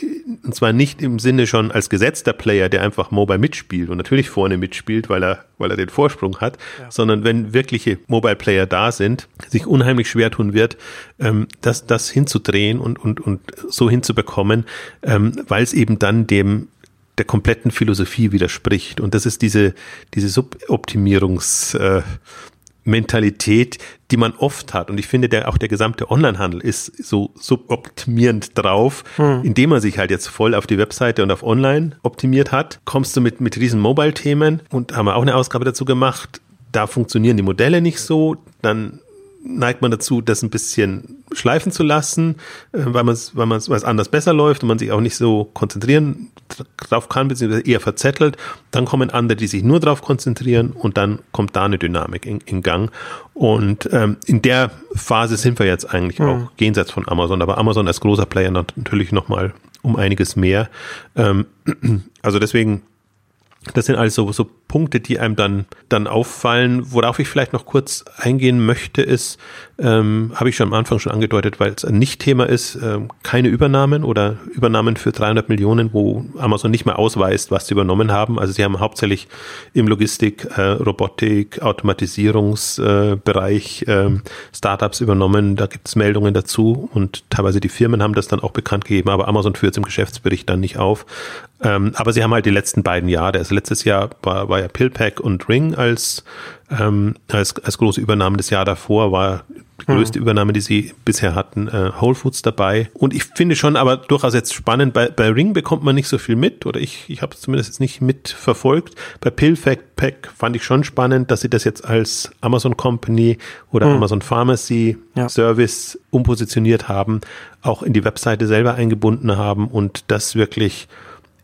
und zwar nicht im Sinne schon als gesetzter Player, der einfach Mobile mitspielt und natürlich vorne mitspielt, weil er, weil er den Vorsprung hat, ja. sondern wenn wirkliche Mobile-Player da sind, sich unheimlich schwer tun wird, ähm, das, das hinzudrehen und, und, und so hinzubekommen, ähm, weil es eben dann dem der kompletten Philosophie widerspricht. Und das ist diese, diese Suboptimierungs, äh, Mentalität, die man oft hat. Und ich finde, der, auch der gesamte Onlinehandel ist so suboptimierend drauf, hm. indem man sich halt jetzt voll auf die Webseite und auf Online optimiert hat. Kommst du mit, mit riesen Mobile-Themen und haben wir auch eine Ausgabe dazu gemacht. Da funktionieren die Modelle nicht so. Dann neigt man dazu, das ein bisschen schleifen zu lassen, weil man es weil man's, weil es anders besser läuft und man sich auch nicht so konzentrieren drauf kann, beziehungsweise eher verzettelt. Dann kommen andere, die sich nur darauf konzentrieren und dann kommt da eine Dynamik in, in Gang. Und ähm, in der Phase sind wir jetzt eigentlich mhm. auch jenseits von Amazon, aber Amazon als großer Player natürlich nochmal um einiges mehr. Ähm, <clears throat> also deswegen das sind also so Punkte, die einem dann, dann auffallen. Worauf ich vielleicht noch kurz eingehen möchte, ist, ähm, habe ich schon am Anfang schon angedeutet, weil es ein Nicht-Thema ist, ähm, keine Übernahmen oder Übernahmen für 300 Millionen, wo Amazon nicht mehr ausweist, was sie übernommen haben. Also sie haben hauptsächlich im Logistik, äh, Robotik, Automatisierungsbereich äh, äh, Startups übernommen. Da gibt es Meldungen dazu und teilweise die Firmen haben das dann auch bekannt gegeben, aber Amazon führt es im Geschäftsbericht dann nicht auf. Ähm, aber sie haben halt die letzten beiden Jahre, also letztes Jahr war, war ja PillPack und Ring als, ähm, als, als große Übernahme. Das Jahr davor war die größte mhm. Übernahme, die sie bisher hatten, äh, Whole Foods dabei. Und ich finde schon aber durchaus jetzt spannend, bei, bei Ring bekommt man nicht so viel mit oder ich, ich habe es zumindest jetzt nicht mitverfolgt. Bei PillPack fand ich schon spannend, dass sie das jetzt als Amazon Company oder mhm. Amazon Pharmacy ja. Service umpositioniert haben, auch in die Webseite selber eingebunden haben und das wirklich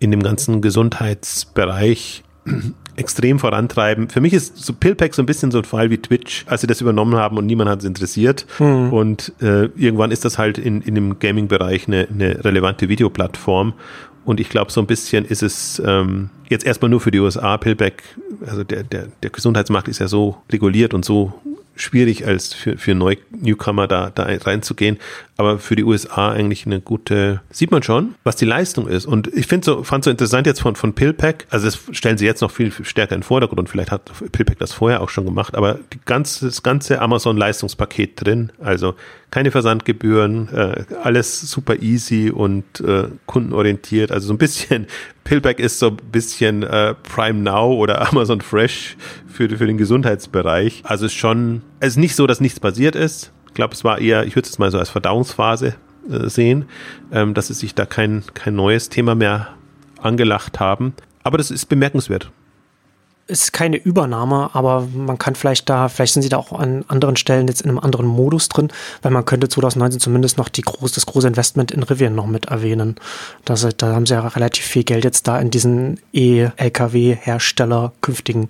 in dem ganzen Gesundheitsbereich <clears throat> extrem vorantreiben. Für mich ist so Pillpack so ein bisschen so ein Fall wie Twitch, als sie das übernommen haben und niemand hat es interessiert. Mhm. Und äh, irgendwann ist das halt in, in dem Gaming-Bereich eine, eine relevante Videoplattform. Und ich glaube, so ein bisschen ist es ähm, jetzt erstmal nur für die USA, Pillback, also der, der, der Gesundheitsmarkt ist ja so reguliert und so schwierig als für, für Neu Newcomer da, da reinzugehen. Aber für die USA eigentlich eine gute, sieht man schon, was die Leistung ist. Und ich finde so, fand so interessant jetzt von, von PillPack, also das stellen sie jetzt noch viel, stärker in den Vordergrund. Vielleicht hat PillPack das vorher auch schon gemacht, aber die ganze, das ganze Amazon-Leistungspaket drin, also keine Versandgebühren, äh, alles super easy und äh, kundenorientiert. Also so ein bisschen, Pillback ist so ein bisschen äh, Prime Now oder <laughs> Amazon Fresh für, für den Gesundheitsbereich. Also ist schon, es ist nicht so, dass nichts passiert ist. Ich glaube, es war eher, ich würde es mal so als Verdauungsphase äh, sehen, ähm, dass sie sich da kein, kein neues Thema mehr angelacht haben. Aber das ist bemerkenswert
ist keine Übernahme, aber man kann vielleicht da, vielleicht sind sie da auch an anderen Stellen jetzt in einem anderen Modus drin, weil man könnte 2019 zumindest noch die groß, das große Investment in Rivian noch mit erwähnen. Das, da haben sie ja relativ viel Geld jetzt da in diesen E-Lkw-Hersteller künftigen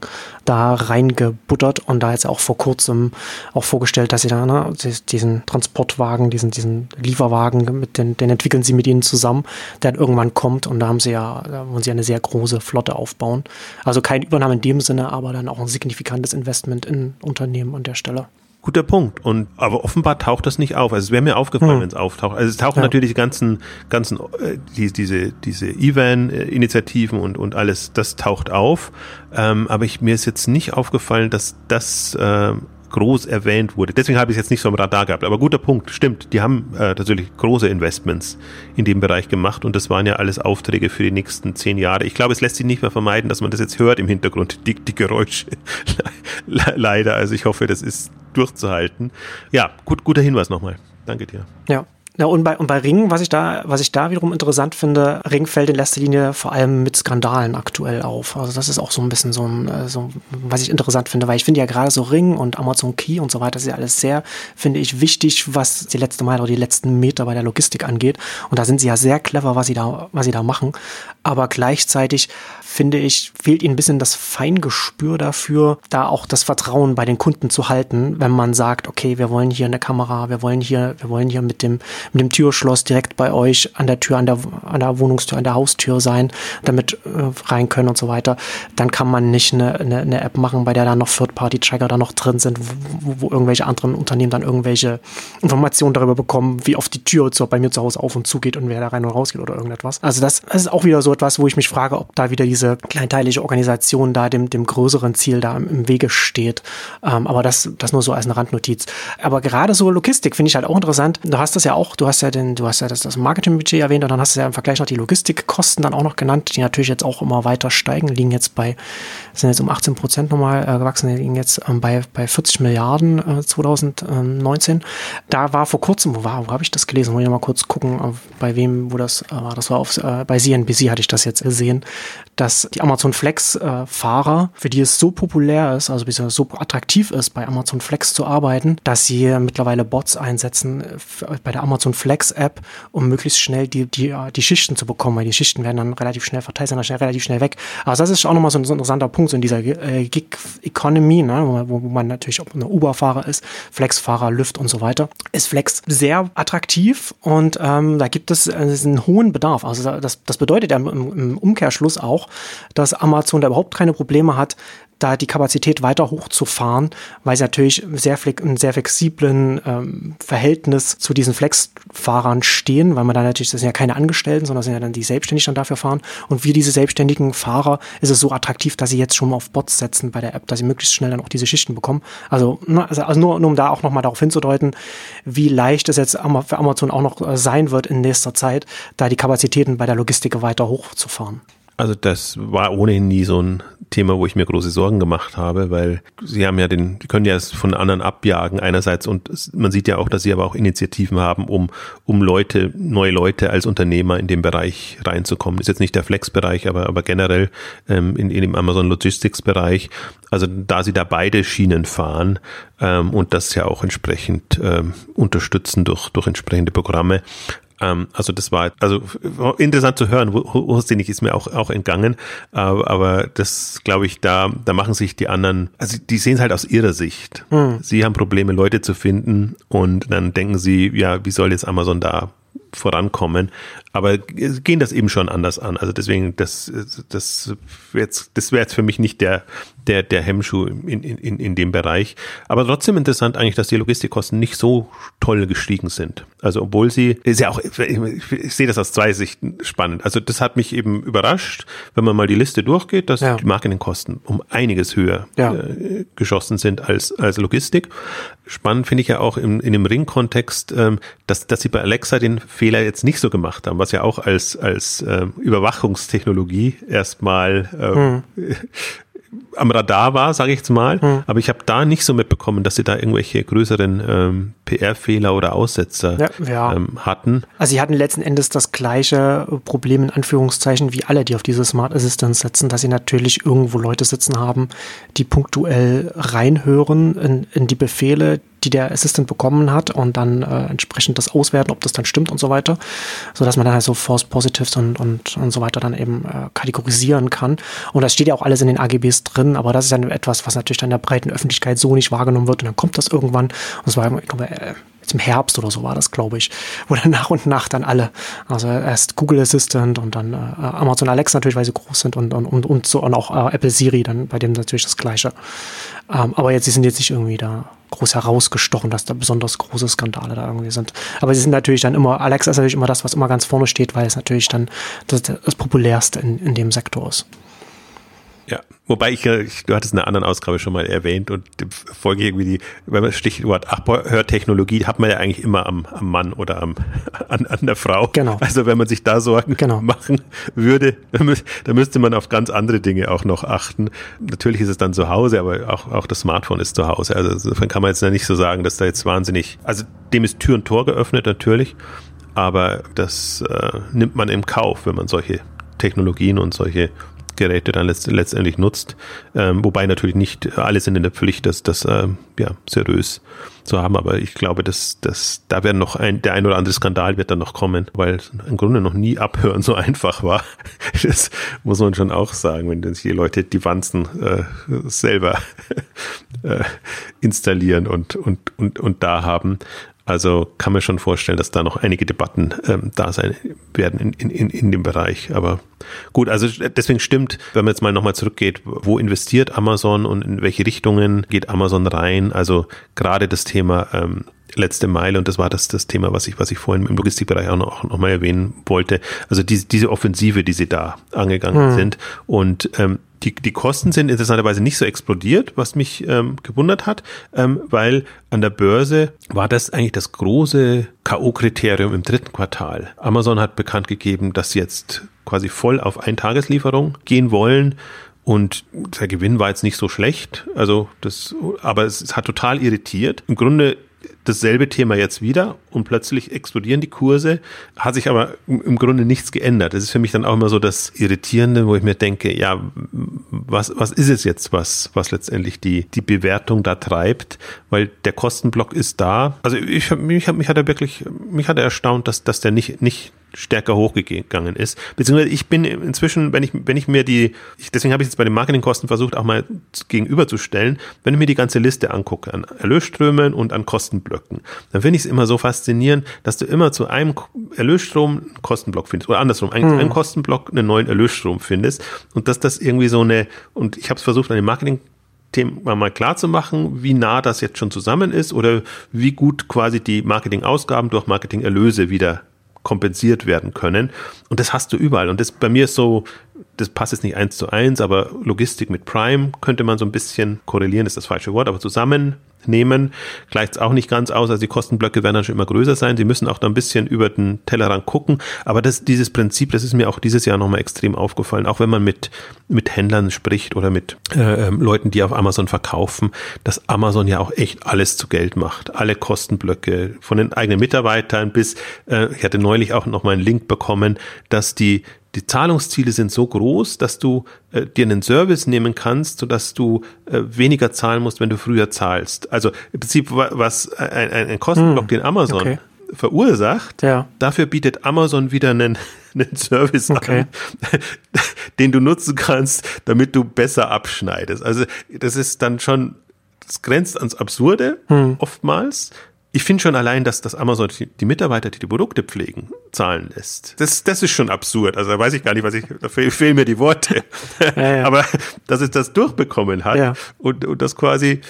da reingebuttert und da jetzt auch vor kurzem auch vorgestellt, dass sie da ne, diesen Transportwagen, diesen, diesen Lieferwagen, mit den, den entwickeln sie mit ihnen zusammen, der irgendwann kommt und da haben sie ja, da wollen sie eine sehr große Flotte aufbauen. Also keine Übernahme in Sinne, aber dann auch ein signifikantes Investment in Unternehmen an der Stelle.
Guter Punkt. Und aber offenbar taucht das nicht auf. Also es wäre mir aufgefallen, hm. wenn es auftaucht. Also es tauchen ja. natürlich die ganzen, ganzen, äh, die, diese, diese Evan-Initiativen und, und alles, das taucht auf. Ähm, aber ich, mir ist jetzt nicht aufgefallen, dass das äh, groß erwähnt wurde. Deswegen habe ich es jetzt nicht so am Radar gehabt. Aber guter Punkt, stimmt. Die haben äh, tatsächlich große Investments in dem Bereich gemacht und das waren ja alles Aufträge für die nächsten zehn Jahre. Ich glaube, es lässt sich nicht mehr vermeiden, dass man das jetzt hört im Hintergrund, die, die Geräusche. <laughs> Leider. Also ich hoffe, das ist durchzuhalten. Ja, gut, guter Hinweis nochmal. Danke dir.
Ja. Ja, und bei, und bei Ring, was ich da, was ich da wiederum interessant finde, Ring fällt in letzter Linie vor allem mit Skandalen aktuell auf. Also das ist auch so ein bisschen so ein, äh, so, was ich interessant finde, weil ich finde ja gerade so Ring und Amazon Key und so weiter, das ist ja alles sehr, finde ich, wichtig, was die letzte Meile oder die letzten Meter bei der Logistik angeht. Und da sind sie ja sehr clever, was sie da, was sie da machen. Aber gleichzeitig finde ich, fehlt ihnen ein bisschen das Feingespür dafür, da auch das Vertrauen bei den Kunden zu halten, wenn man sagt, okay, wir wollen hier eine Kamera, wir wollen hier, wir wollen hier mit dem, mit dem Türschloss direkt bei euch an der Tür, an der, an der Wohnungstür, an der Haustür sein, damit äh, rein können und so weiter, dann kann man nicht eine, eine, eine App machen, bei der dann noch Third-Party-Tracker da noch drin sind, wo, wo, irgendwelche anderen Unternehmen dann irgendwelche Informationen darüber bekommen, wie oft die Tür zu, bei mir zu Hause auf und zu geht und wer da rein und raus geht oder irgendetwas. Also das, das ist auch wieder so etwas, wo ich mich frage, ob da wieder diese kleinteilige Organisation da dem, dem größeren Ziel da im, Wege steht. Ähm, aber das, das nur so als eine Randnotiz. Aber gerade so Logistik finde ich halt auch interessant. Du hast das ja auch, du hast ja den, du hast ja das, das Marketingbudget erwähnt und dann hast du ja im Vergleich noch die Logistikkosten dann auch noch genannt, die natürlich jetzt auch immer weiter steigen, liegen jetzt bei, sind jetzt um 18 Prozent nochmal äh, gewachsen, liegen jetzt ähm, bei, bei 40 Milliarden äh, 2019. Da war vor kurzem, wo war, wo habe ich das gelesen? Muss ich mal kurz gucken, bei wem, wo das äh, war. Das war auf, äh, bei CNBC hatte ich das jetzt gesehen, dass die Amazon Flex äh, für die es so populär ist, also so attraktiv ist, bei Amazon Flex zu arbeiten, dass sie mittlerweile Bots einsetzen äh, bei der Amazon Flex App, um möglichst schnell die, die, äh, die Schichten zu bekommen, weil die Schichten werden dann relativ schnell verteilt, sind dann schnell, relativ schnell weg. Also das ist auch nochmal so ein, so ein interessanter Punkt so in dieser äh, Gig Economy, ne, wo, man, wo man natürlich, ob eine Uber-Fahrer ist, Flex-Fahrer, Lyft und so weiter, ist Flex sehr attraktiv und ähm, da gibt es äh, einen hohen Bedarf. Also das, das bedeutet ja im, im Umkehrschluss auch, dass Amazon da überhaupt keine Probleme hat, da die Kapazität weiter hochzufahren, weil sie natürlich sehr ein sehr flexiblen ähm, Verhältnis zu diesen Flex-Fahrern stehen, weil man da natürlich, das sind ja keine Angestellten, sondern sind ja dann die selbstständig dann dafür fahren. Und wie diese selbstständigen Fahrer ist es so attraktiv, dass sie jetzt schon mal auf Bots setzen bei der App, dass sie möglichst schnell dann auch diese Schichten bekommen. Also, also, also nur, nur um da auch nochmal darauf hinzudeuten, wie leicht es jetzt für Amazon auch noch äh, sein wird in nächster Zeit, da die Kapazitäten bei der Logistik weiter hochzufahren.
Also das war ohnehin nie so ein Thema, wo ich mir große Sorgen gemacht habe, weil sie haben ja den, die können ja es von anderen abjagen einerseits und man sieht ja auch, dass sie aber auch Initiativen haben, um, um Leute, neue Leute als Unternehmer in den Bereich reinzukommen. Ist jetzt nicht der Flex-Bereich, aber, aber generell ähm, in, in dem Amazon Logistics-Bereich. Also da sie da beide Schienen fahren ähm, und das ja auch entsprechend ähm, unterstützen durch, durch entsprechende Programme, ähm, also das war also interessant zu hören. Hostinich ist mir auch auch entgangen, aber, aber das glaube ich, da da machen sich die anderen, also die sehen es halt aus ihrer Sicht. Hm. Sie haben Probleme, Leute zu finden und dann denken sie, ja, wie soll jetzt Amazon da vorankommen, aber gehen das eben schon anders an. Also deswegen, das, das jetzt, das wäre jetzt für mich nicht der, der, der Hemmschuh in, in, in dem Bereich. Aber trotzdem interessant eigentlich, dass die Logistikkosten nicht so toll gestiegen sind. Also obwohl sie, ist ja auch, ich sehe das aus zwei Sichten spannend. Also das hat mich eben überrascht, wenn man mal die Liste durchgeht, dass ja. die Marketingkosten um einiges höher ja. äh, geschossen sind als, als Logistik. Spannend finde ich ja auch im, in dem Ring-Kontext, ähm, dass, dass sie bei Alexa den Fehler jetzt nicht so gemacht haben, was ja auch als, als äh, Überwachungstechnologie erstmal äh, hm am Radar war, sage ich jetzt mal. Hm. Aber ich habe da nicht so mitbekommen, dass sie da irgendwelche größeren ähm, PR-Fehler oder Aussetzer ja, ja. Ähm, hatten.
Also sie hatten letzten Endes das gleiche Problem in Anführungszeichen wie alle, die auf diese Smart Assistance setzen, dass sie natürlich irgendwo Leute sitzen haben, die punktuell reinhören in, in die Befehle, die der Assistant bekommen hat und dann äh, entsprechend das auswerten, ob das dann stimmt und so weiter, so dass man dann halt so False Positives und, und, und so weiter dann eben äh, kategorisieren kann. Und das steht ja auch alles in den AGBs drin, aber das ist dann etwas, was natürlich dann in der breiten Öffentlichkeit so nicht wahrgenommen wird und dann kommt das irgendwann. Und es war, ich glaube, äh, im Herbst oder so war das, glaube ich, <laughs> wo dann nach und nach dann alle, also erst Google Assistant und dann äh, Amazon Alexa natürlich, weil sie groß sind und, und, und, und so und auch äh, Apple Siri, dann bei dem natürlich das Gleiche. Ähm, aber jetzt, sie sind jetzt nicht irgendwie da groß herausgestochen, dass da besonders große Skandale da irgendwie sind. Aber sie sind natürlich dann immer, Alexa ist natürlich immer das, was immer ganz vorne steht, weil es natürlich dann das, das populärste in, in dem Sektor ist.
Ja, wobei ich, ich du hattest in einer anderen Ausgabe schon mal erwähnt und Folge irgendwie die, wenn man Stichwort Abhörtechnologie hat man ja eigentlich immer am, am Mann oder am, <laughs> an, an der Frau.
Genau.
Also wenn man sich da Sorgen genau. machen würde, dann müsste man auf ganz andere Dinge auch noch achten. Natürlich ist es dann zu Hause, aber auch, auch das Smartphone ist zu Hause. Also insofern kann man jetzt nicht so sagen, dass da jetzt wahnsinnig, also dem ist Tür und Tor geöffnet natürlich, aber das äh, nimmt man im Kauf, wenn man solche Technologien und solche Geräte dann letzt, letztendlich nutzt. Ähm, wobei natürlich nicht alle sind in der Pflicht, das, das äh, ja, seriös zu haben. Aber ich glaube, dass, dass da werden noch ein, der ein oder andere Skandal wird dann noch kommen, weil im Grunde noch nie abhören so <laughs> einfach war. Das muss man schon auch sagen, wenn sich die Leute die Wanzen äh, selber <laughs> äh, installieren und, und, und, und da haben. Also kann man schon vorstellen, dass da noch einige Debatten ähm, da sein werden in, in, in dem Bereich. Aber gut, also deswegen stimmt, wenn man jetzt mal nochmal zurückgeht, wo investiert Amazon und in welche Richtungen geht Amazon rein? Also gerade das Thema ähm, letzte Meile und das war das, das Thema, was ich, was ich vorhin im Logistikbereich auch noch, noch mal erwähnen wollte. Also diese, diese Offensive, die sie da angegangen hm. sind und ähm, die, die Kosten sind interessanterweise nicht so explodiert, was mich ähm, gewundert hat, ähm, weil an der Börse war das eigentlich das große K.O.-Kriterium im dritten Quartal. Amazon hat bekannt gegeben, dass sie jetzt quasi voll auf Eintageslieferung gehen wollen. Und der Gewinn war jetzt nicht so schlecht, also das, aber es hat total irritiert. Im Grunde dasselbe Thema jetzt wieder und plötzlich explodieren die Kurse, hat sich aber im Grunde nichts geändert. Das ist für mich dann auch immer so das Irritierende, wo ich mir denke, ja, was, was ist es jetzt, was, was letztendlich die, die Bewertung da treibt? Weil der Kostenblock ist da. Also ich, mich, mich hat er wirklich, mich hat er erstaunt, dass, dass der nicht, nicht stärker hochgegangen ist. Beziehungsweise ich bin inzwischen, wenn ich, wenn ich mir die, ich, deswegen habe ich jetzt bei den Marketingkosten versucht, auch mal gegenüberzustellen, wenn ich mir die ganze Liste angucke, an Erlösströmen und an Kostenblöcken, dann finde ich es immer so faszinierend, dass du immer zu einem Erlösstrom einen Kostenblock findest. Oder andersrum, eigentlich mhm. einen Kostenblock einen neuen Erlösstrom findest. Und dass das irgendwie so eine, und ich habe es versucht, an den Marketing Thema mal klar zu machen, wie nah das jetzt schon zusammen ist oder wie gut quasi die Marketingausgaben durch Marketingerlöse wieder kompensiert werden können. Und das hast du überall. Und das bei mir ist so, das passt jetzt nicht eins zu eins, aber Logistik mit Prime könnte man so ein bisschen korrelieren, ist das falsche Wort, aber zusammennehmen gleicht es auch nicht ganz aus. Also die Kostenblöcke werden dann schon immer größer sein. Sie müssen auch da ein bisschen über den Tellerrand gucken. Aber das, dieses Prinzip, das ist mir auch dieses Jahr nochmal extrem aufgefallen. Auch wenn man mit, mit Händlern spricht oder mit äh, ähm, Leuten, die auf Amazon verkaufen, dass Amazon ja auch echt alles zu Geld macht. Alle Kostenblöcke von den eigenen Mitarbeitern bis, äh, ich hatte neulich auch nochmal einen Link bekommen, dass die die Zahlungsziele sind so groß, dass du äh, dir einen Service nehmen kannst, sodass du äh, weniger zahlen musst, wenn du früher zahlst. Also im Prinzip was ein, ein, ein Kostenblock, hm, den Amazon okay. verursacht, ja. dafür bietet Amazon wieder einen, <laughs> einen Service okay. an, <laughs> den du nutzen kannst, damit du besser abschneidest. Also das ist dann schon, das grenzt ans Absurde hm. oftmals ich finde schon allein, dass das Amazon die, Mitarbeiter, die die Produkte pflegen, zahlen lässt. Das, das ist schon absurd. Also da weiß ich gar nicht, was ich, da fehlen mir die Worte. <laughs> Ja, ja. Aber dass es das durchbekommen hat ja. und, und dass quasi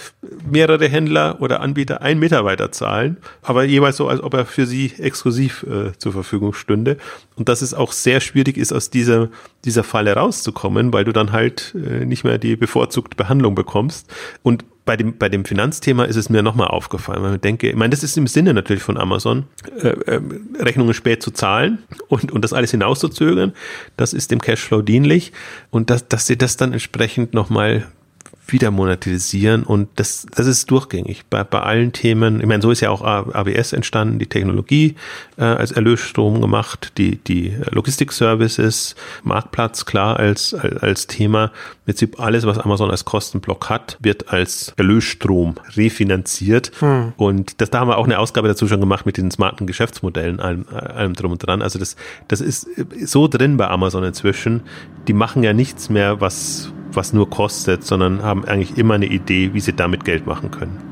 mehrere Händler oder Anbieter einen Mitarbeiter zahlen, aber jeweils so, als ob er für sie exklusiv äh, zur Verfügung stünde. Und dass es auch sehr schwierig ist, aus dieser, dieser Falle rauszukommen, weil du dann halt äh, nicht mehr die bevorzugte Behandlung bekommst. Und bei dem, bei dem Finanzthema ist es mir nochmal aufgefallen, weil ich denke, ich meine, das ist im Sinne natürlich von Amazon, äh, äh, Rechnungen spät zu zahlen und, und das alles hinauszuzögern. Das ist dem Cashflow dienlich und dass, dass sie das dann entsprechend nochmal wieder monetarisieren und das, das ist durchgängig bei, bei allen Themen. Ich meine, so ist ja auch AWS entstanden, die Technologie äh, als Erlösstrom gemacht, die, die Logistik-Services, Marktplatz, klar, als, als, als Thema. Im Prinzip alles, was Amazon als Kostenblock hat, wird als Erlösstrom refinanziert. Hm. Und das, da haben wir auch eine Ausgabe dazu schon gemacht mit den smarten Geschäftsmodellen, allem, allem drum und dran. Also das, das ist so drin bei Amazon inzwischen. Die machen ja nichts mehr, was was nur kostet, sondern haben eigentlich immer eine Idee, wie sie damit Geld machen können.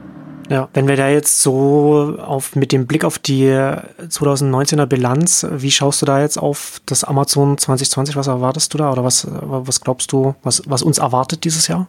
Ja, wenn wir da jetzt so auf, mit dem Blick auf die 2019er Bilanz, wie schaust du da jetzt auf das Amazon 2020? Was erwartest du da oder was, was glaubst du, was, was uns erwartet dieses Jahr?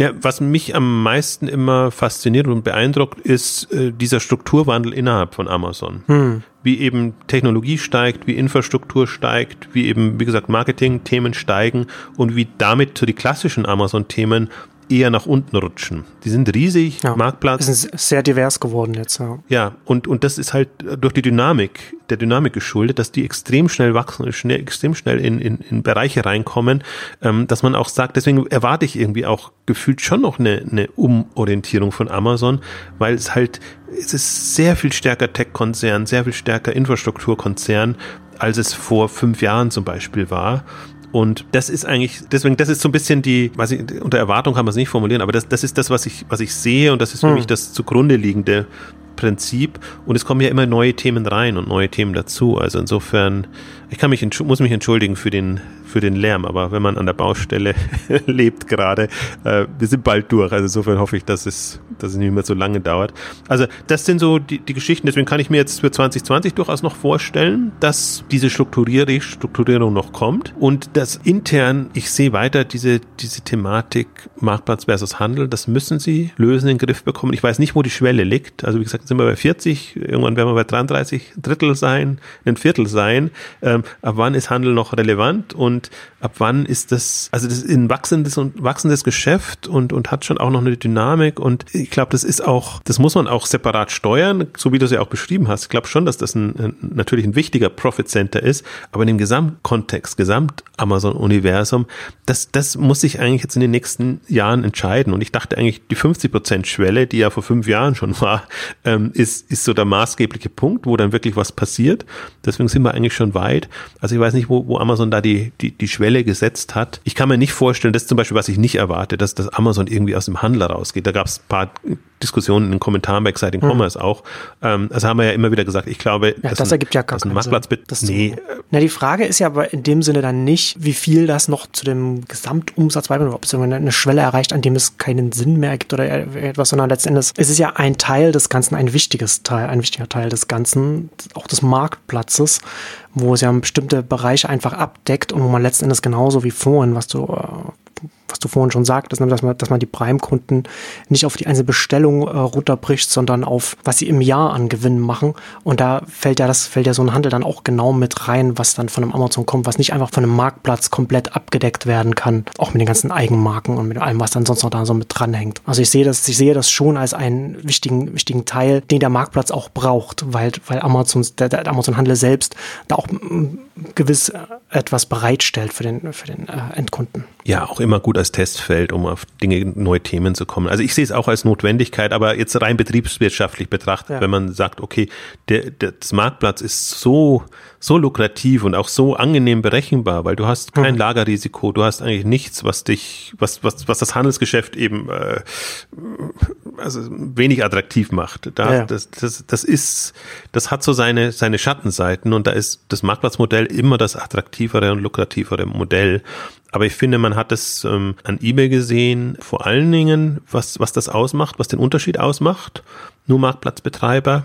Ja, was mich am meisten immer fasziniert und beeindruckt, ist äh, dieser Strukturwandel innerhalb von Amazon. Hm. Wie eben Technologie steigt, wie Infrastruktur steigt, wie eben, wie gesagt, Marketing-Themen steigen und wie damit zu die klassischen Amazon-Themen eher nach unten rutschen. Die sind riesig, ja, Marktplatz.
Sind sehr divers geworden jetzt,
ja. Ja, und, und das ist halt durch die Dynamik, der Dynamik geschuldet, dass die extrem schnell wachsen, schnell, extrem schnell in, in, in Bereiche reinkommen, ähm, dass man auch sagt, deswegen erwarte ich irgendwie auch gefühlt schon noch eine, eine Umorientierung von Amazon, weil es halt, es ist sehr viel stärker Tech-Konzern, sehr viel stärker Infrastrukturkonzern, als es vor fünf Jahren zum Beispiel war. Und das ist eigentlich, deswegen, das ist so ein bisschen die, weiß ich, unter Erwartung kann man es nicht formulieren, aber das, das ist das, was ich, was ich sehe und das ist für hm. mich das zugrunde liegende Prinzip. Und es kommen ja immer neue Themen rein und neue Themen dazu. Also insofern, ich kann mich, muss mich entschuldigen für den, für den Lärm, aber wenn man an der Baustelle <laughs> lebt gerade, äh, wir sind bald durch. Also insofern hoffe ich, dass es, dass es nicht mehr so lange dauert. Also das sind so die, die Geschichten. Deswegen kann ich mir jetzt für 2020 durchaus noch vorstellen, dass diese Strukturierung, Strukturierung noch kommt und dass intern, ich sehe weiter diese, diese Thematik Marktplatz versus Handel, das müssen sie lösen, in den Griff bekommen. Ich weiß nicht, wo die Schwelle liegt. Also wie gesagt, sind wir bei 40, irgendwann werden wir bei 33 Drittel sein, ein Viertel sein. Ähm, ab wann ist Handel noch relevant und und ab wann ist das, also das ist ein wachsendes und wachsendes Geschäft und, und hat schon auch noch eine Dynamik und ich glaube, das ist auch, das muss man auch separat steuern, so wie du es ja auch beschrieben hast. Ich glaube schon, dass das ein, ein, natürlich ein wichtiger Profit Center ist, aber in dem Gesamtkontext, Gesamt Amazon Universum, das, das muss sich eigentlich jetzt in den nächsten Jahren entscheiden und ich dachte eigentlich, die 50 Prozent Schwelle, die ja vor fünf Jahren schon war, ähm, ist, ist so der maßgebliche Punkt, wo dann wirklich was passiert. Deswegen sind wir eigentlich schon weit. Also ich weiß nicht, wo, wo Amazon da die, die, die Schwelle gesetzt hat. Ich kann mir nicht vorstellen, das ist zum Beispiel, was ich nicht erwarte, dass das Amazon irgendwie aus dem Handel rausgeht. Da gab es ein paar Diskussionen in den Kommentaren bei Exciting hm. Commerce auch. Ähm, also haben wir ja immer wieder gesagt, ich glaube,
ja, das ein, ergibt ja gar
keinen Marktplatz
Sinn. Das nee. Na, die Frage ist ja aber in dem Sinne dann nicht, wie viel das noch zu dem Gesamtumsatz beiträgt, ob es eine Schwelle erreicht, an dem es keinen Sinn mehr ergibt oder etwas, sondern letztendlich ist es ja ein Teil des Ganzen, ein wichtiges Teil, ein wichtiger Teil des Ganzen, auch des Marktplatzes, wo es ja bestimmte Bereiche einfach abdeckt und wo man letzten Endes genauso wie vorhin, was du äh, was du vorhin schon sagtest, ne, dass man, dass man die Prime-Kunden nicht auf die einzelne Bestellung äh, runterbricht, sondern auf, was sie im Jahr an Gewinn machen. Und da fällt ja das, fällt ja so ein Handel dann auch genau mit rein, was dann von einem Amazon kommt, was nicht einfach von einem Marktplatz komplett abgedeckt werden kann. Auch mit den ganzen Eigenmarken und mit allem, was dann sonst noch da so mit dranhängt. Also ich sehe das, ich sehe das schon als einen wichtigen, wichtigen Teil, den der Marktplatz auch braucht, weil, weil Amazon, der, der Amazon-Handel selbst da auch gewiss etwas bereitstellt für den, für den äh, Endkunden.
Ja, auch immer gut als Testfeld, um auf Dinge, neue Themen zu kommen. Also ich sehe es auch als Notwendigkeit, aber jetzt rein betriebswirtschaftlich betrachtet, ja. wenn man sagt, okay, der, der, Marktplatz ist so, so lukrativ und auch so angenehm berechenbar, weil du hast kein mhm. Lagerrisiko, du hast eigentlich nichts, was dich, was, was, was das Handelsgeschäft eben äh, also wenig attraktiv macht. Da, ja. das, das, das ist, das hat so seine, seine Schattenseiten und da ist das Marktplatzmodell immer das attraktivere und lukrativere Modell. Aber ich finde, man hat es ähm, an eBay gesehen, vor allen Dingen, was, was das ausmacht, was den Unterschied ausmacht. Nur Marktplatzbetreiber,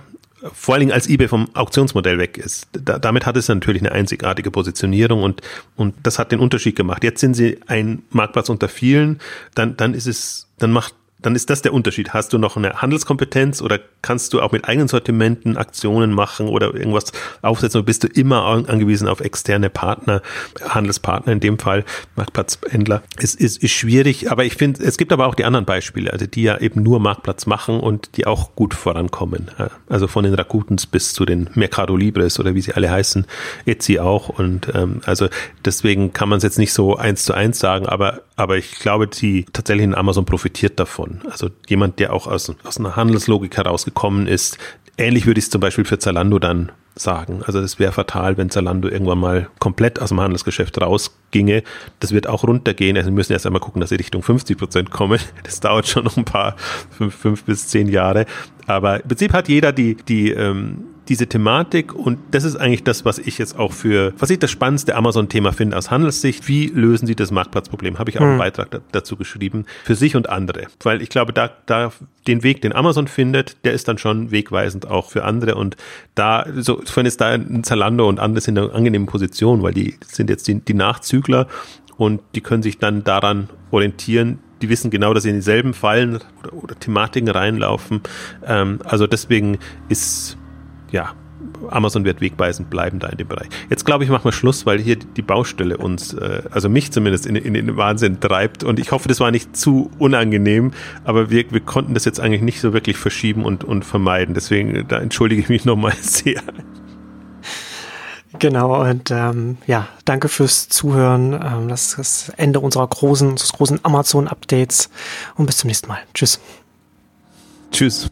vor allen Dingen als eBay vom Auktionsmodell weg ist. Da, damit hat es natürlich eine einzigartige Positionierung und, und das hat den Unterschied gemacht. Jetzt sind sie ein Marktplatz unter vielen, dann, dann ist es, dann macht dann ist das der Unterschied. Hast du noch eine Handelskompetenz oder kannst du auch mit eigenen Sortimenten Aktionen machen oder irgendwas aufsetzen oder bist du immer angewiesen auf externe Partner, Handelspartner in dem Fall, Marktplatzhändler? Es ist, ist schwierig, aber ich finde, es gibt aber auch die anderen Beispiele, also die ja eben nur Marktplatz machen und die auch gut vorankommen. Also von den Rakutens bis zu den Mercado Libres oder wie sie alle heißen, Etsy auch und ähm, also deswegen kann man es jetzt nicht so eins zu eins sagen, aber, aber ich glaube, die tatsächlich in Amazon profitiert davon also jemand, der auch aus, aus einer Handelslogik herausgekommen ist. Ähnlich würde ich es zum Beispiel für Zalando dann sagen. Also es wäre fatal, wenn Zalando irgendwann mal komplett aus dem Handelsgeschäft rausginge. Das wird auch runtergehen. Also wir müssen erst einmal gucken, dass sie Richtung 50 Prozent kommen. <laughs> Das dauert schon noch ein paar, fünf, fünf bis zehn Jahre. Aber im Prinzip hat jeder die, die, ähm, diese Thematik und das ist eigentlich das, was ich jetzt auch für, was ich das spannendste Amazon-Thema finde aus Handelssicht. Wie lösen sie das Marktplatzproblem? Habe ich auch einen hm. Beitrag dazu geschrieben für sich und andere, weil ich glaube, da, da den Weg, den Amazon findet, der ist dann schon wegweisend auch für andere und da, so, wenn es da ein Zalando und andere sind in einer angenehmen Position, weil die sind jetzt die, die Nachzügler und die können sich dann daran orientieren, die wissen genau, dass sie in dieselben Fallen oder, oder Thematiken reinlaufen. Ähm, also deswegen ist, ja, Amazon wird wegweisend bleiben da in dem Bereich. Jetzt glaube ich, machen wir Schluss, weil hier die Baustelle uns, äh, also mich zumindest, in, in, den Wahnsinn treibt. Und ich hoffe, das war nicht zu unangenehm, aber wir, wir konnten das jetzt eigentlich nicht so wirklich verschieben und, und vermeiden. Deswegen, äh, da entschuldige ich mich nochmal <laughs> sehr.
Genau, und ähm, ja, danke fürs Zuhören. Ähm, das ist das Ende unserer großen, unseres großen Amazon-Updates und bis zum nächsten Mal. Tschüss.
Tschüss.